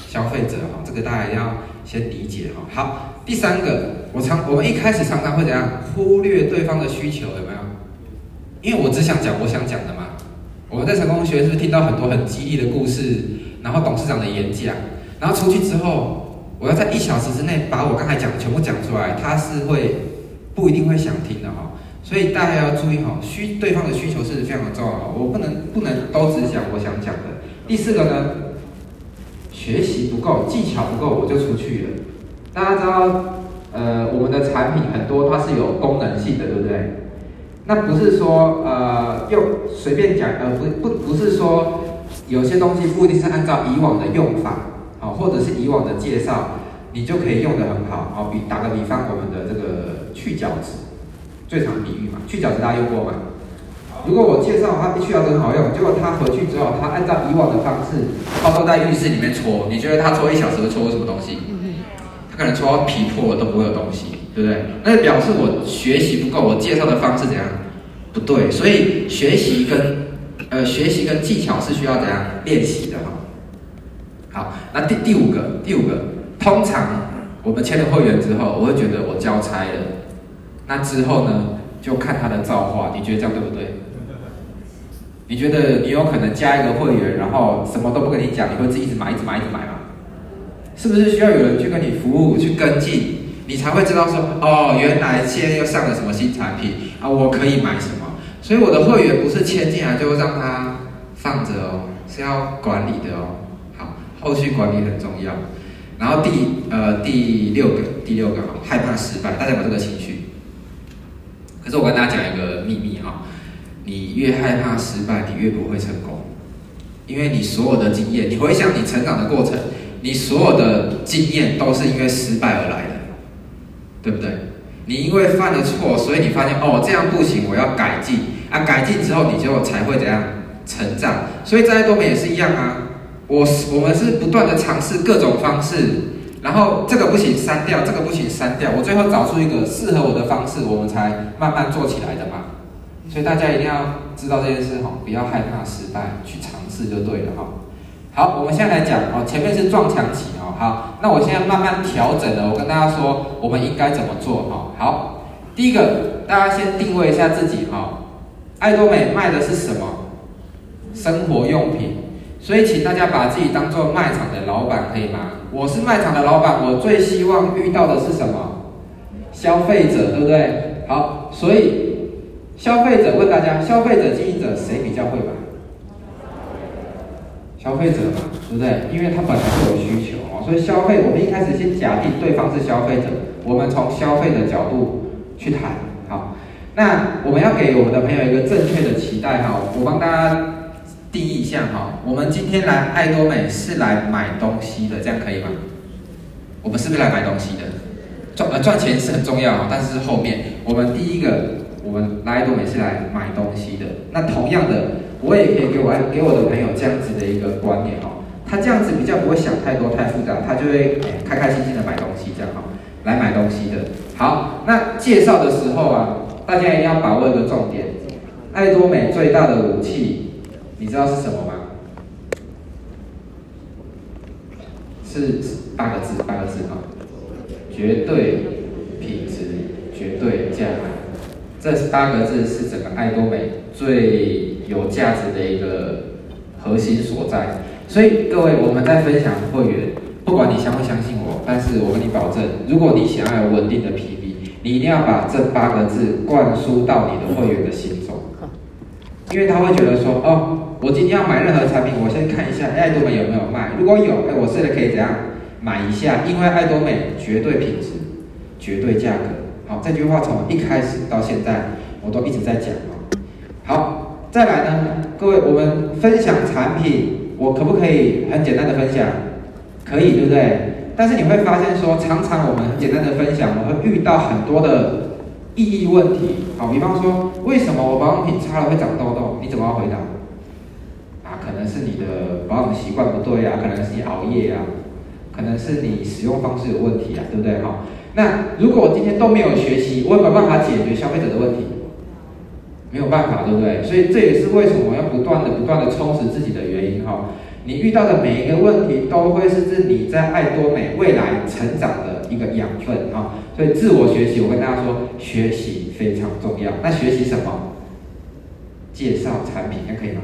消费者哈，这个大家要。先理解哈，好，第三个，我常我们一开始常常会怎样忽略对方的需求，有没有？因为我只想讲我想讲的嘛。我们在成功学是不是听到很多很激励的故事，然后董事长的演讲，然后出去之后，我要在一小时之内把我刚才讲的全部讲出来，他是会不一定会想听的哈。所以大家要注意哈，需对方的需求是非常的重要，我不能不能都只讲我想讲的。第四个呢，学习不够，技巧不够，我就出去了。大家知道，呃，我们的产品很多它是有功能性的，对不对？那不是说呃用随便讲，呃不不不是说有些东西不一定是按照以往的用法啊，或者是以往的介绍，你就可以用得很好啊。比打个比方，我们的这个去角质。最常比喻嘛，去角质大家用过吗？如果我介绍他必须要很好用，结果他回去之后，他按照以往的方式，他都在浴室里面搓，你觉得他搓一小时会搓出什么东西？他可能搓到皮破了都不会有东西，对不对？那就表示我学习不够，我介绍的方式怎样？不对，所以学习跟呃学习跟技巧是需要怎样练习的哈。好，那第第五个，第五个，通常我们签了会员之后，我会觉得我交差了。那之后呢，就看他的造化，你觉得这样对不对？你觉得你有可能加一个会员，然后什么都不跟你讲，你会自己一直买、一直买、一直买吗？是不是需要有人去跟你服务、去跟进，你才会知道说，哦，原来现在又上了什么新产品啊，我可以买什么？所以我的会员不是签进来就让他放着哦，是要管理的哦。好，后续管理很重要。然后第呃第六个，第六个害怕失败，大家有没有这个情绪？可是我跟大家讲一个秘密哈，你越害怕失败，你越不会成功，因为你所有的经验，你回想你成长的过程，你所有的经验都是因为失败而来的，对不对？你因为犯了错，所以你发现哦这样不行，我要改进啊，改进之后你就才会怎样成长。所以在多美也是一样啊，我我们是不断的尝试各种方式。然后这个不行，删掉；这个不行，删掉。我最后找出一个适合我的方式，我们才慢慢做起来的。所以大家一定要知道这件事哈，不要害怕失败，去尝试就对了哈。好，我们现在来讲哦，前面是撞墙期哦。好，那我现在慢慢调整了，我跟大家说，我们应该怎么做哈？好，第一个，大家先定位一下自己哈。爱多美卖的是什么？生活用品。所以请大家把自己当做卖场的老板，可以吗？我是卖场的老板，我最希望遇到的是什么？消费者，对不对？好，所以消费者问大家，消费者经营者谁比较会买？消费者嘛，对不对？因为他本来就有需求，所以消费，我们一开始先假定对方是消费者，我们从消费的角度去谈。好，那我们要给我们的朋友一个正确的期待哈，我帮大家。第一项哈，我们今天来爱多美是来买东西的，这样可以吗？我们是不是来买东西的？赚呃赚钱是很重要，但是后面。我们第一个，我们来多美是来买东西的。那同样的，我也可以给我爱给我的朋友这样子的一个观念哦，他这样子比较不会想太多太复杂，他就会开开心心的买东西这样哈，来买东西的。好，那介绍的时候啊，大家一定要把握一个重点，爱多美最大的武器。你知道是什么吗？是八个字，八个字哈，绝对品质，绝对价。这八个字，是整个爱多美最有价值的一个核心所在。所以各位，我们在分享会员，不管你相不相信我，但是我跟你保证，如果你想要有稳定的 PB，你一定要把这八个字灌输到你的会员的心中，因为他会觉得说，哦。我今天要买任何产品，我先看一下爱多美有没有卖。如果有，哎，我现在可以怎样买一下？因为爱多美绝对品质，绝对价格。好，这句话从一开始到现在，我都一直在讲。好，再来呢，各位，我们分享产品，我可不可以很简单的分享？可以，对不对？但是你会发现说，常常我们很简单的分享，我们会遇到很多的意义问题。好，比方说，为什么我保养品擦了会长痘痘？你怎么要回答？啊可能是你的保养习惯不对啊，可能是你熬夜啊，可能是你使用方式有问题啊，对不对哈？那如果我今天都没有学习，我有没有办法解决消费者的问题？没有办法，对不对？所以这也是为什么我要不断的、不断的充实自己的原因哈。你遇到的每一个问题，都会是你在爱多美未来成长的一个养分哈。所以自我学习，我跟大家说，学习非常重要。那学习什么？介绍产品，那可以吗？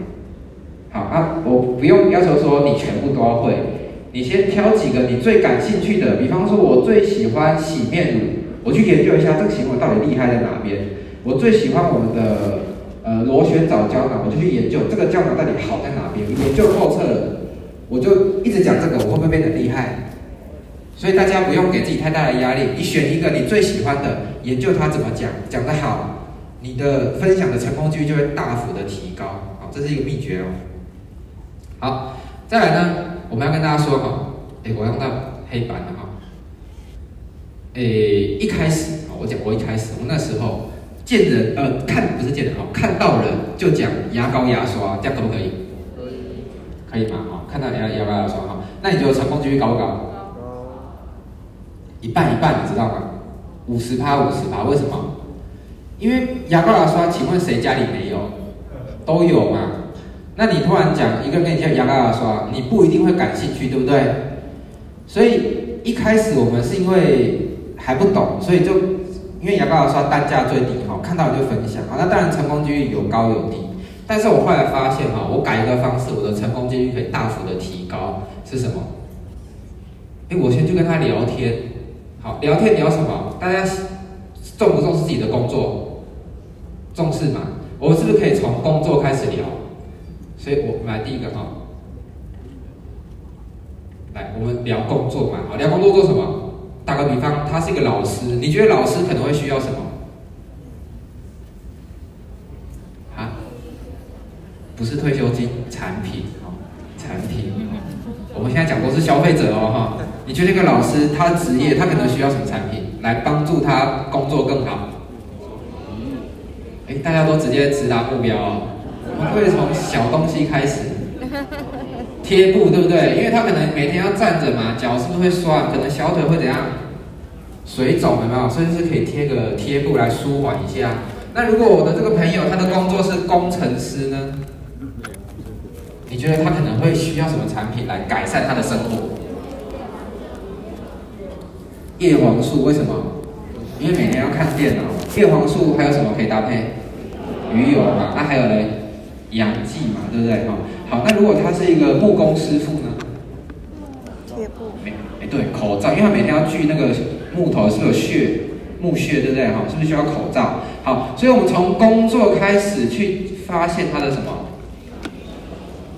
好啊，我不用要求说你全部都要会，你先挑几个你最感兴趣的，比方说我最喜欢洗面乳，我去研究一下这个洗面乳到底厉害在哪边。我最喜欢我们的呃螺旋藻胶囊，我就去研究这个胶囊到底好在哪边，研究透彻了，我就一直讲这个，我会不会变得厉害？所以大家不用给自己太大的压力，你选一个你最喜欢的，研究它怎么讲，讲得好，你的分享的成功几率就会大幅的提高。好，这是一个秘诀哦。好，再来呢，我们要跟大家说哈，哎，我用到黑板了哈。哎，一开始啊，我讲我一开始，我那时候见人呃看不是见人哦，看到人就讲牙膏牙刷，这样可不可以？可以，可以吗？哈，看到牙牙膏牙刷哈，那你觉得成功几率高不高？一半一半，你知道吗？五十趴五十趴，为什么？因为牙膏牙刷，请问谁家里没有？都有嘛？那你突然讲一个人跟你讲牙膏牙刷，你不一定会感兴趣，对不对？所以一开始我们是因为还不懂，所以就因为牙膏牙刷单价最低哈，看到就分享啊。那当然成功几率有高有低，但是我后来发现哈，我改一个方式，我的成功几率可以大幅的提高，是什么？哎，我先去跟他聊天。好，聊天聊什么？大家重不重视自己的工作？重视嘛？我们是不是可以从工作开始聊？所以我们来第一个哈，来我们聊工作嘛。好，聊工作做什么？打个比方，他是一个老师，你觉得老师可能会需要什么？啊？不是退休金，产品哦，产品。我们现在讲都是消费者哦，哈。你觉得一个老师，他的职业，他可能需要什么产品来帮助他工作更好？哎，大家都直接直达目标哦。我们会从小东西开始，贴布对不对？因为他可能每天要站着嘛，脚是不是会酸？可能小腿会怎样？水肿有没有？所以是可以贴个贴布来舒缓一下。那如果我的这个朋友，他的工作是工程师呢？你觉得他可能会需要什么产品来改善他的生活？叶黄素为什么？因为每天要看电脑。叶黄素还有什么可以搭配？鱼油嘛，那还有呢？阳剂嘛，对不对？哈，好，那如果他是一个木工师傅呢？贴布。没，哎，对，口罩，因为他每天要锯那个木头，是不是有屑，木屑，对不对？哈，是不是需要口罩？好，所以我们从工作开始去发现他的什么？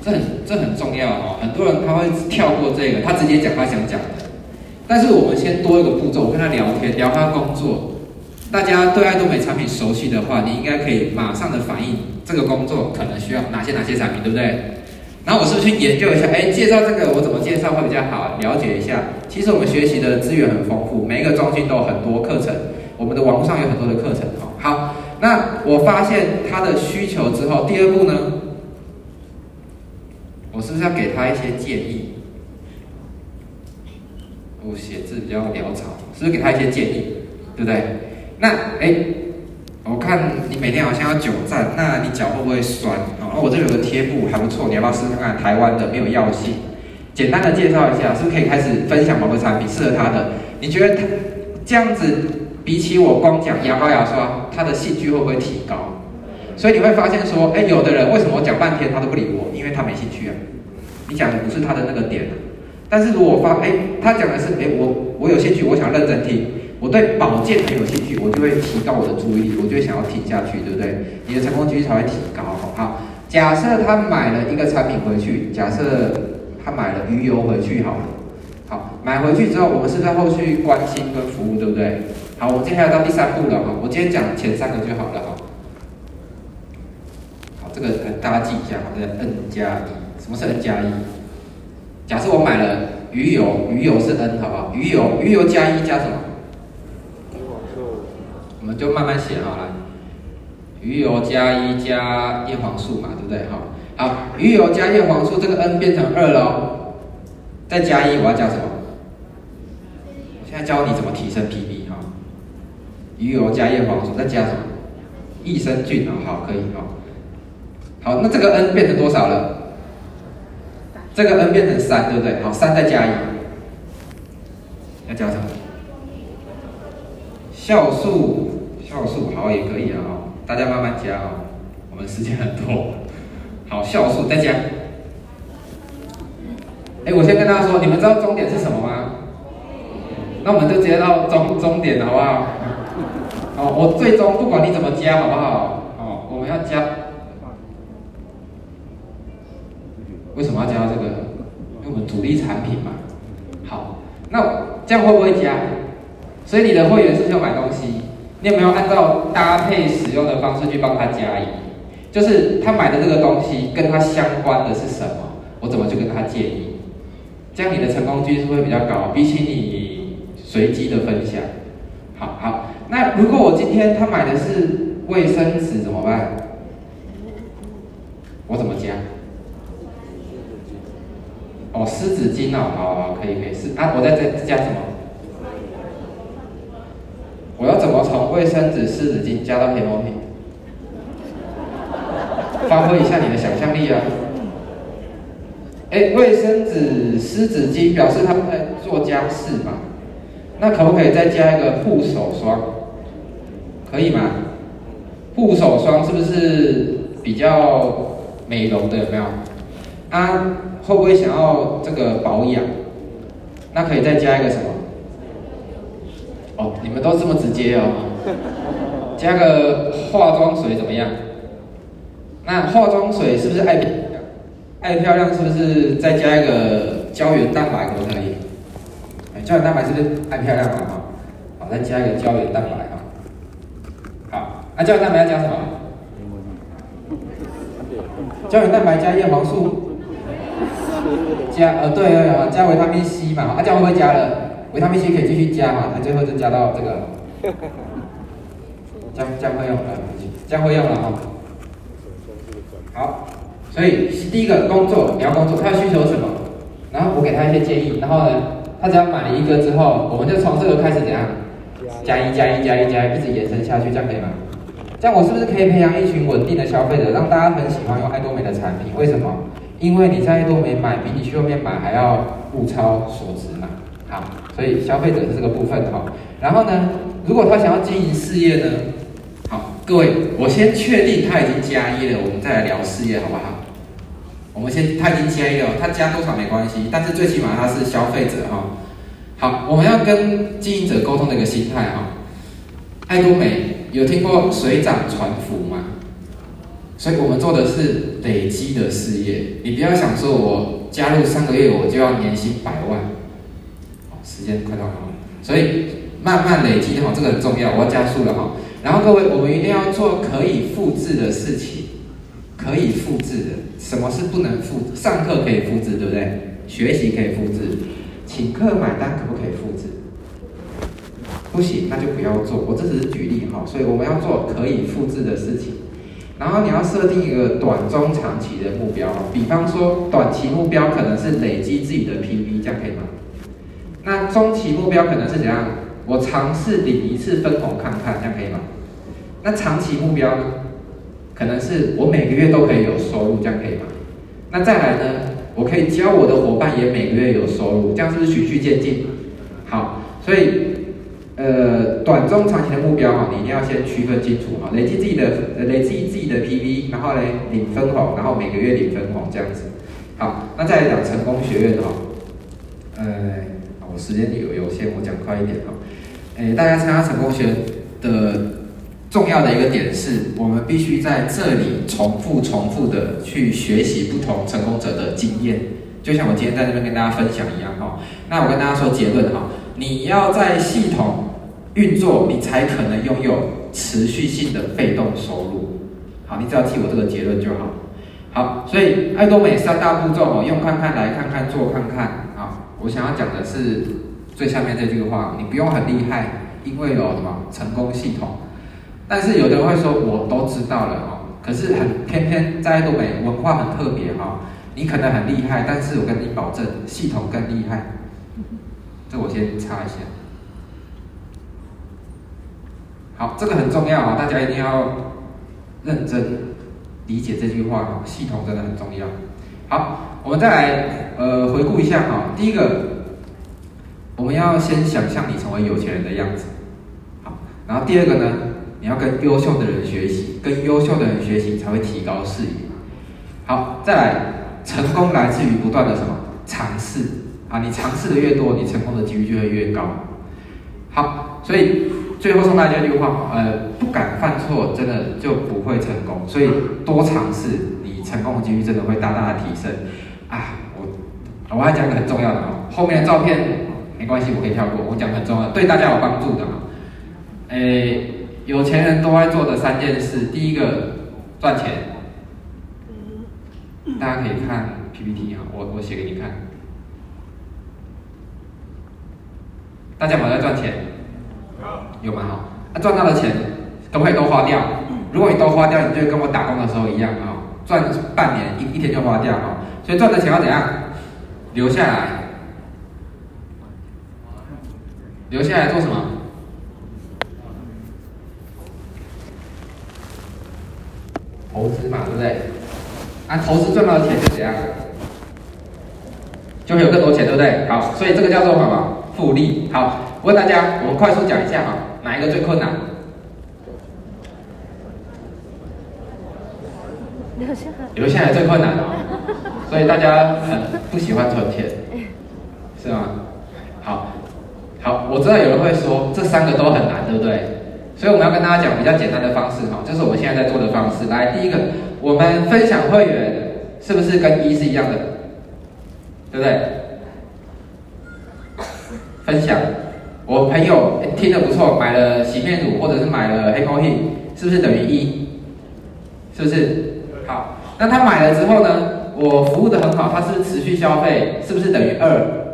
这很，这很重要哈。很多人他会跳过这个，他直接讲他想讲的。但是我们先多一个步骤，我跟他聊天，聊他工作。大家对爱多美产品熟悉的话，你应该可以马上的反应这个工作可能需要哪些哪些产品，对不对？然后我是不是去研究一下？哎，介绍这个我怎么介绍会比较好？了解一下。其实我们学习的资源很丰富，每一个中心都有很多课程，我们的网络上有很多的课程哦。好，那我发现他的需求之后，第二步呢，我是不是要给他一些建议？我写字比较潦草，是不是给他一些建议，对不对？那哎，我看你每天好像要久站，那你脚会不会酸？哦，我这里有个贴布还不错，你要不要试试看？台湾的没有药性，简单的介绍一下，是不是可以开始分享某个产品适合他的？你觉得他这样子比起我光讲牙膏牙刷，他的兴趣会不会提高？所以你会发现说，哎，有的人为什么我讲半天他都不理我？因为他没兴趣啊，你讲的不是他的那个点。但是如果我发，哎，他讲的是，哎，我我有兴趣，我想认真听，我对保健很有兴趣，我就会提高我的注意力，我就会想要听下去，对不对？你的成功几率才会提高。好，假设他买了一个产品回去，假设他买了鱼油回去，好了，好，买回去之后，我们是在后续关心跟服务，对不对？好，我们接下来到第三步了哈，我今天讲前三个就好了哈。好，这个大家记一下，这个 N 加一，什么是 N 加一？假设我买了鱼油，鱼油是 N，好不好？鱼油，鱼油加一加什么？我们就慢慢写好了。鱼油加一加叶黄素嘛，对不对？好，好，鱼油加叶黄素，这个 N 变成二了。哦再加一，我要加什么？我现在教你怎么提升 PB 哈。鱼油加叶黄素，再加什么？益生菌啊，好，可以哈。好，那这个 N 变成多少了？这个 n 变成三，对不对？好，三再加一，要加什么？酵素，酵素好也可以啊，大家慢慢加啊，我们时间很多。好，酵素再加。哎，我先跟大家说，你们知道终点是什么吗？那我们就直接到终终点，好不好？哦，我最终不管你怎么加，好不好？哦，我们要加。为什么要加这个？因为我们主力产品嘛。好，那这样会不会加？所以你的会员是不是要买东西？你有没有按照搭配使用的方式去帮他加一？就是他买的这个东西跟他相关的是什么？我怎么去跟他建议？这样你的成功几率是会比较高？比起你随机的分享。好好，那如果我今天他买的是卫生纸怎么办？我怎么加？哦，湿纸巾哦，好好，可以可以，是啊，我在这加什么？我要怎么从卫生纸、湿纸巾加到偏方品？发挥一下你的想象力啊！哎，卫生纸、湿纸巾表示他们在做家事嘛？那可不可以再加一个护手霜？可以吗？护手霜是不是比较美容的？有没有？啊，会不会想要这个保养？那可以再加一个什么？哦，你们都这么直接哦。加个化妆水怎么样？那化妆水是不是爱漂亮？爱漂亮是不是再加一个胶原蛋白可不可以？胶原蛋白是不是爱漂亮嘛？哈，好，再加一个胶原蛋白哈。好，那胶原蛋白要加什么？胶原蛋白加叶黄素，加呃对对啊，加维他命 C 嘛，啊这样会不会加了？维他命 C 可以继续加嘛？它最后就加到这个，这样这样会用了，这样会用了哈。好，所以第一个工作你要工作，他的需求是什么？然后我给他一些建议，然后呢，他只要买了一个之后，我们就从这个开始怎样？加一加一加一加一，一直延伸下去，这样可以吗？这样我是不是可以培养一群稳定的消费者，让大家很喜欢用爱多美的产品？为什么？因为你在爱多美买，比你去外面买还要物超所值嘛。好，所以消费者是这个部分哈。然后呢，如果他想要经营事业呢？好，各位，我先确定他已经加一了，我们再来聊事业好不好？我们先，他已经加一了，他加多少没关系，但是最起码他是消费者哈。好，我们要跟经营者沟通的一个心态哈。爱多美。有听过水涨船浮吗？所以我们做的是累积的事业。你不要想说，我加入三个月我就要年薪百万。时间快到了，所以慢慢累积哈，这个很重要，我要加速了哈。然后各位，我们一定要做可以复制的事情，可以复制的。什么是不能复？上课可以复制，对不对？学习可以复制，请客买单可不可以复制？不行，那就不要做。我这只是举例哈，所以我们要做可以复制的事情。然后你要设定一个短中长期的目标，比方说短期目标可能是累积自己的 PV，这样可以吗？那中期目标可能是怎样？我尝试领一次分红看看，这样可以吗？那长期目标呢？可能是我每个月都可以有收入，这样可以吗？那再来呢？我可以教我的伙伴也每个月有收入，这样是不是循序渐进？好，所以。呃，短中长期的目标哈，你一定要先区分清楚哈，累积自己的，累积自己的 PV，然后呢，领分红，然后每个月领分红这样子。好，那再来讲成功学院哈，呃，时间有有限，我讲快一点哈。诶，大家参加成功学的重要的一个点是，我们必须在这里重复重复的去学习不同成功者的经验，就像我今天在这边跟大家分享一样哈。那我跟大家说结论哈，你要在系统。运作，你才可能拥有持续性的被动收入。好，你只要记我这个结论就好。好，所以爱多美三大步骤哦，用看看，来看看，做看看。我想要讲的是最下面这句话，你不用很厉害，因为有什么成功系统。但是有的人会说，我都知道了哦，可是很偏偏在东北文化很特别哈，你可能很厉害，但是我跟你保证，系统更厉害。这我先插一下。好，这个很重要啊，大家一定要认真理解这句话哈。系统真的很重要。好，我们再来呃回顾一下哈。第一个，我们要先想象你成为有钱人的样子。好，然后第二个呢，你要跟优秀的人学习，跟优秀的人学习才会提高视野。好，再来，成功来自于不断的什么尝试啊？你尝试的越多，你成功的几率就会越高。好，所以。最后送大家一句话，呃，不敢犯错，真的就不会成功。所以多尝试，你成功的几率真的会大大的提升。啊，我我还讲一个很重要的哦，后面的照片没关系，我可以跳过。我讲很重要，对大家有帮助的嘛。诶，有钱人都爱做的三件事，第一个赚钱。大家可以看 PPT 啊，我我写给你看。大家有没有在赚钱？有吗？好，那赚到的钱可不可以都花掉？如果你都花掉，你就跟我打工的时候一样啊，赚半年一一天就花掉啊。所以赚的钱要怎样？留下来，留下来做什么？投资嘛，对不对？啊，投资赚到的钱就怎样？就会有更多钱，对不对？好，所以这个叫做什么？复利。好，我问大家，我们快速讲一下哈，哪一个最困难？留下来。留下来最困难哦，所以大家很不喜欢存钱，是吗？好，好，我知道有人会说这三个都很难，对不对？所以我们要跟大家讲比较简单的方式哈，就是我们现在在做的方式。来，第一个，我们分享会员是不是跟一是一样的？对不对？分享，我朋友听得不错，买了洗面乳或者是买了黑猫印，是不是等于一？是不是？好，那他买了之后呢？我服务的很好，他是持续消费，是不是等于二？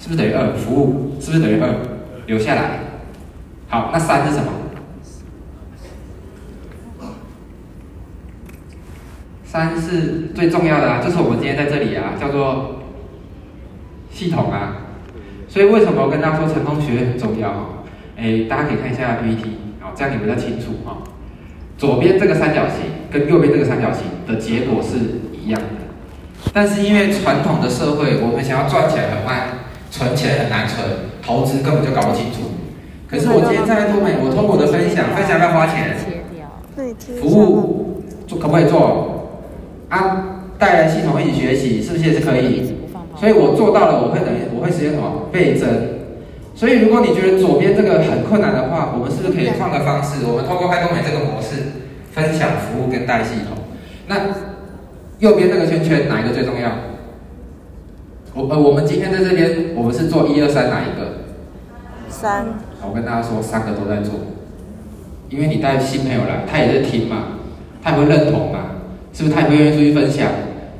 是不是等于二？服务是不是等于二？留下来。好，那三是什么？三是最重要的啊，就是我们今天在这里啊，叫做系统啊。所以为什么我跟大家说成功学很重要？哎，大家可以看一下 PPT，这样你比较清楚哈。左边这个三角形跟右边这个三角形的结果是一样的，但是因为传统的社会，我们想要赚钱很慢，存钱很难存，投资根本就搞不清楚。可是我今天在多美，我通过我的分享，分享要花钱，服务做可不可以做？啊，带来系统一起学习，是不是也是可以？所以我做到了，我会等于我会实现什么倍增。所以如果你觉得左边这个很困难的话，我们是不是可以换个方式？我们通过爱多美这个模式，分享服务跟带系统。那右边那个圈圈哪一个最重要？我呃，我们今天在这边，我们是做一二三哪一个？三。我跟大家说，三个都在做，因为你带新朋友来，他也在听嘛，他也会认同嘛。是不是他也不愿意出去分享？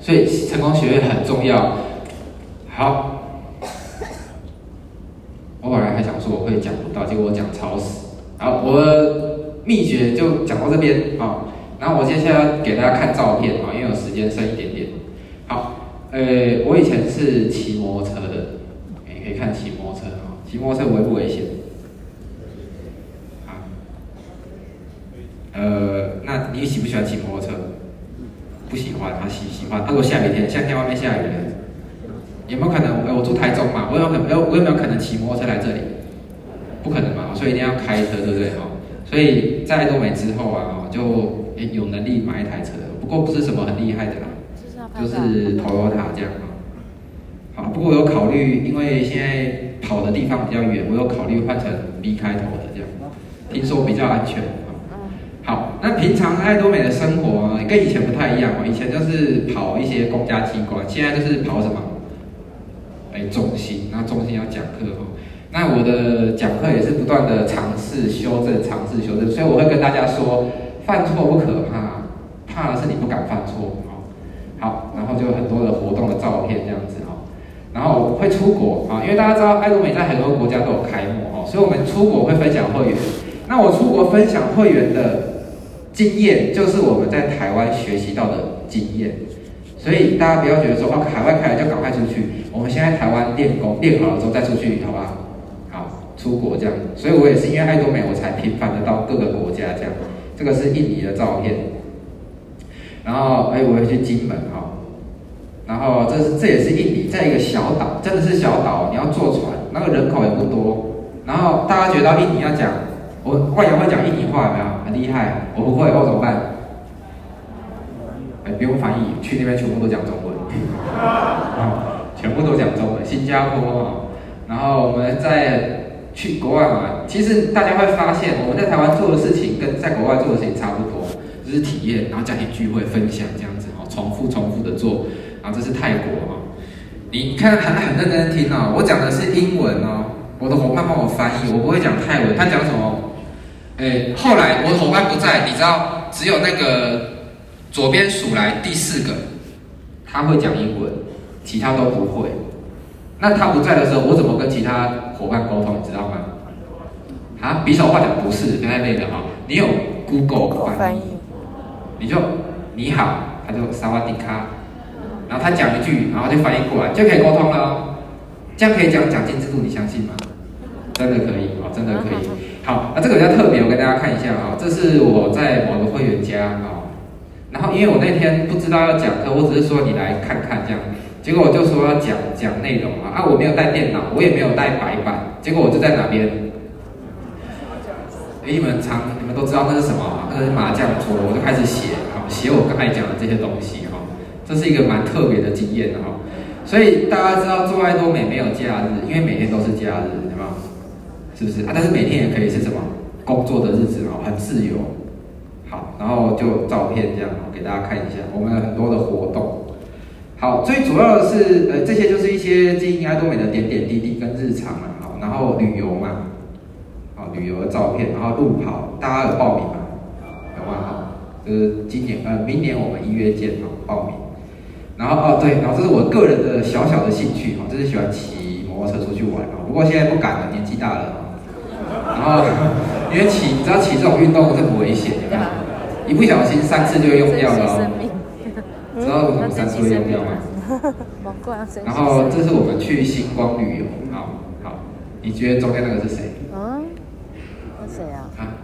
所以成功学院很重要。好，我本来还想说我会讲不到，结果我讲超死。好，我的秘诀就讲到这边啊。然后我接下来给大家看照片啊，因为有时间剩一点点。好，呃，我以前是骑摩托车的，你可以看骑摩托车啊，骑摩托车危不危险？啊，呃，那你喜不喜欢骑摩托车？不喜欢，他喜喜欢。如果下雨天，夏天外面下雨了，有没有可能？哎，我住台中嘛，我有可能，我有没有可能骑摩托车来这里？不可能嘛，所以一定要开车，对不对？哦，所以在爱多美之后啊，就有能力买一台车，不过不是什么很厉害的啦，就是 Toyota 这样啊。好，不过我有考虑，因为现在跑的地方比较远，我有考虑换成 B 开头的这样，听说比较安全。好，那平常爱多美的生活啊跟以前不太一样哦。以前就是跑一些公家机关，现在就是跑什么？哎，中心，那中心要讲课哦。那我的讲课也是不断的尝试修正，尝试修正。所以我会跟大家说，犯错不可怕，怕的是你不敢犯错哦。好，然后就很多的活动的照片这样子哦。然后我会出国啊，因为大家知道爱多美在很多国家都有开幕哦，所以我们出国会分享会员。那我出国分享会员的。经验就是我们在台湾学习到的经验，所以大家不要觉得说哦，海外开了就赶快出去。我们先在台湾练功，练好了之后再出去，好吧？好，出国这样。所以我也是因为爱多美，我才频繁的到各个国家这样。这个是印尼的照片，然后哎，我会去金门哈，然后这是这也是印尼，在一个小岛，真的是小岛，你要坐船，那个人口也不多。然后大家觉得印尼要讲，我外洋会讲印尼话有没有？很厉害，我不会，我怎么办？哎，不用翻译，去那边全部都讲中文，啊，全部都讲中文，新加坡哈，然后我们在去国外嘛，其实大家会发现我们在台湾做的事情跟在国外做的事情差不多，就是体验，然后家庭聚会分享这样子哈，重复重复的做，然后这是泰国哈，你看很很认真听哦，我讲的是英文哦，我的伙伴帮我翻译，我不会讲泰文，他讲什么？哎，后来我的伙伴不在，你知道，只有那个左边数来第四个，他会讲英文，其他都不会。那他不在的时候，我怎么跟其他伙伴沟通？你知道吗？啊，比手画脚不是，刚才那个哈，你有 Google 翻译，你就你好，他就萨瓦迪卡，然后他讲一句，然后就翻译过来，就可以沟通了。这样可以讲奖金制度，你相信吗？真的可以哦，真的可以。好，那这个比较特别，我跟大家看一下啊，这是我在某个会员家啊，然后因为我那天不知道要讲课，我只是说你来看看这样，结果我就说要讲讲内容啊，啊我没有带电脑，我也没有带白板，结果我就在哪边？你们常你们都知道那是什么吗？那是麻将桌，我就开始写，好写我刚才讲的这些东西哈，这是一个蛮特别的经验哈，所以大家知道做爱多美没有假日，因为每天都是假日，对吗？是不是啊？但是每天也可以是什么工作的日子哦，很自由。好，然后就照片这样给大家看一下，我们有很多的活动。好，最主要的是呃，这些就是一些经营爱多美的点点滴滴跟日常嘛。好，然后旅游嘛，好，旅游的照片，然后路跑，大家有报名吗？有吗？好，就是今年呃，明年我们一月见哦，报名。然后哦对，然后这是我个人的小小的兴趣哈，就是喜欢骑摩托车出去玩啊。不过现在不敢了，年纪大了。然后，因为骑，你知道骑这种运动是很危险的，一不小心三次就用掉了道为什么三次会用掉吗？然后这是我们去星光旅游，好好，你觉得中间那个是谁？嗯，是谁啊？啊，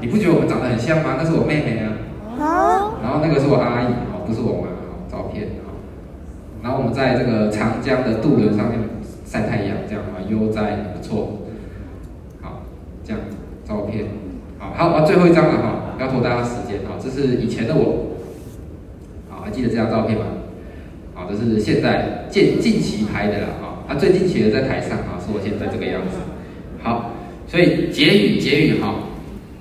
你不觉得我们长得很像吗？那是我妹妹啊。啊。然后那个是我阿姨，哦，不是我妈，照片，然后我们在这个长江的渡轮上面晒太阳，这样啊，悠哉，不错。好这样照片，好，好，啊，最后一张了哈，不要拖大家时间啊，这是以前的我，记得这张照片吗？好，这是现在近近期拍的了啊，啊，最近期的在台上啊，是我现在这个样子。好，所以结语结语哈，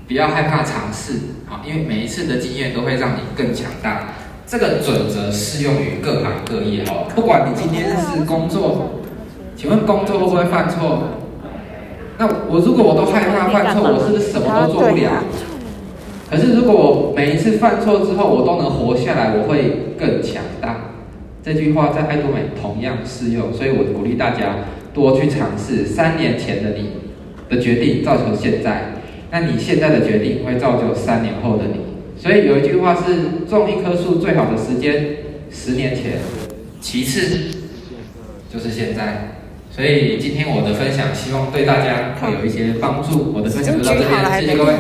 不要害怕尝试，啊，因为每一次的经验都会让你更强大。这个准则适用于各行各业哈，不管你今天是工作，请问工作会不会犯错？那我如果我都害怕犯错，我是不是什么都做不了？可是如果我每一次犯错之后，我都能活下来，我会更强大。这句话在爱多美同样适用，所以我鼓励大家多去尝试。三年前的你的决定造成现在，那你现在的决定会造就三年后的你。所以有一句话是：种一棵树最好的时间十年前，其次就是现在。所以今天我的分享，希望对大家会有一些帮助。我的分享就到这边，谢谢各位。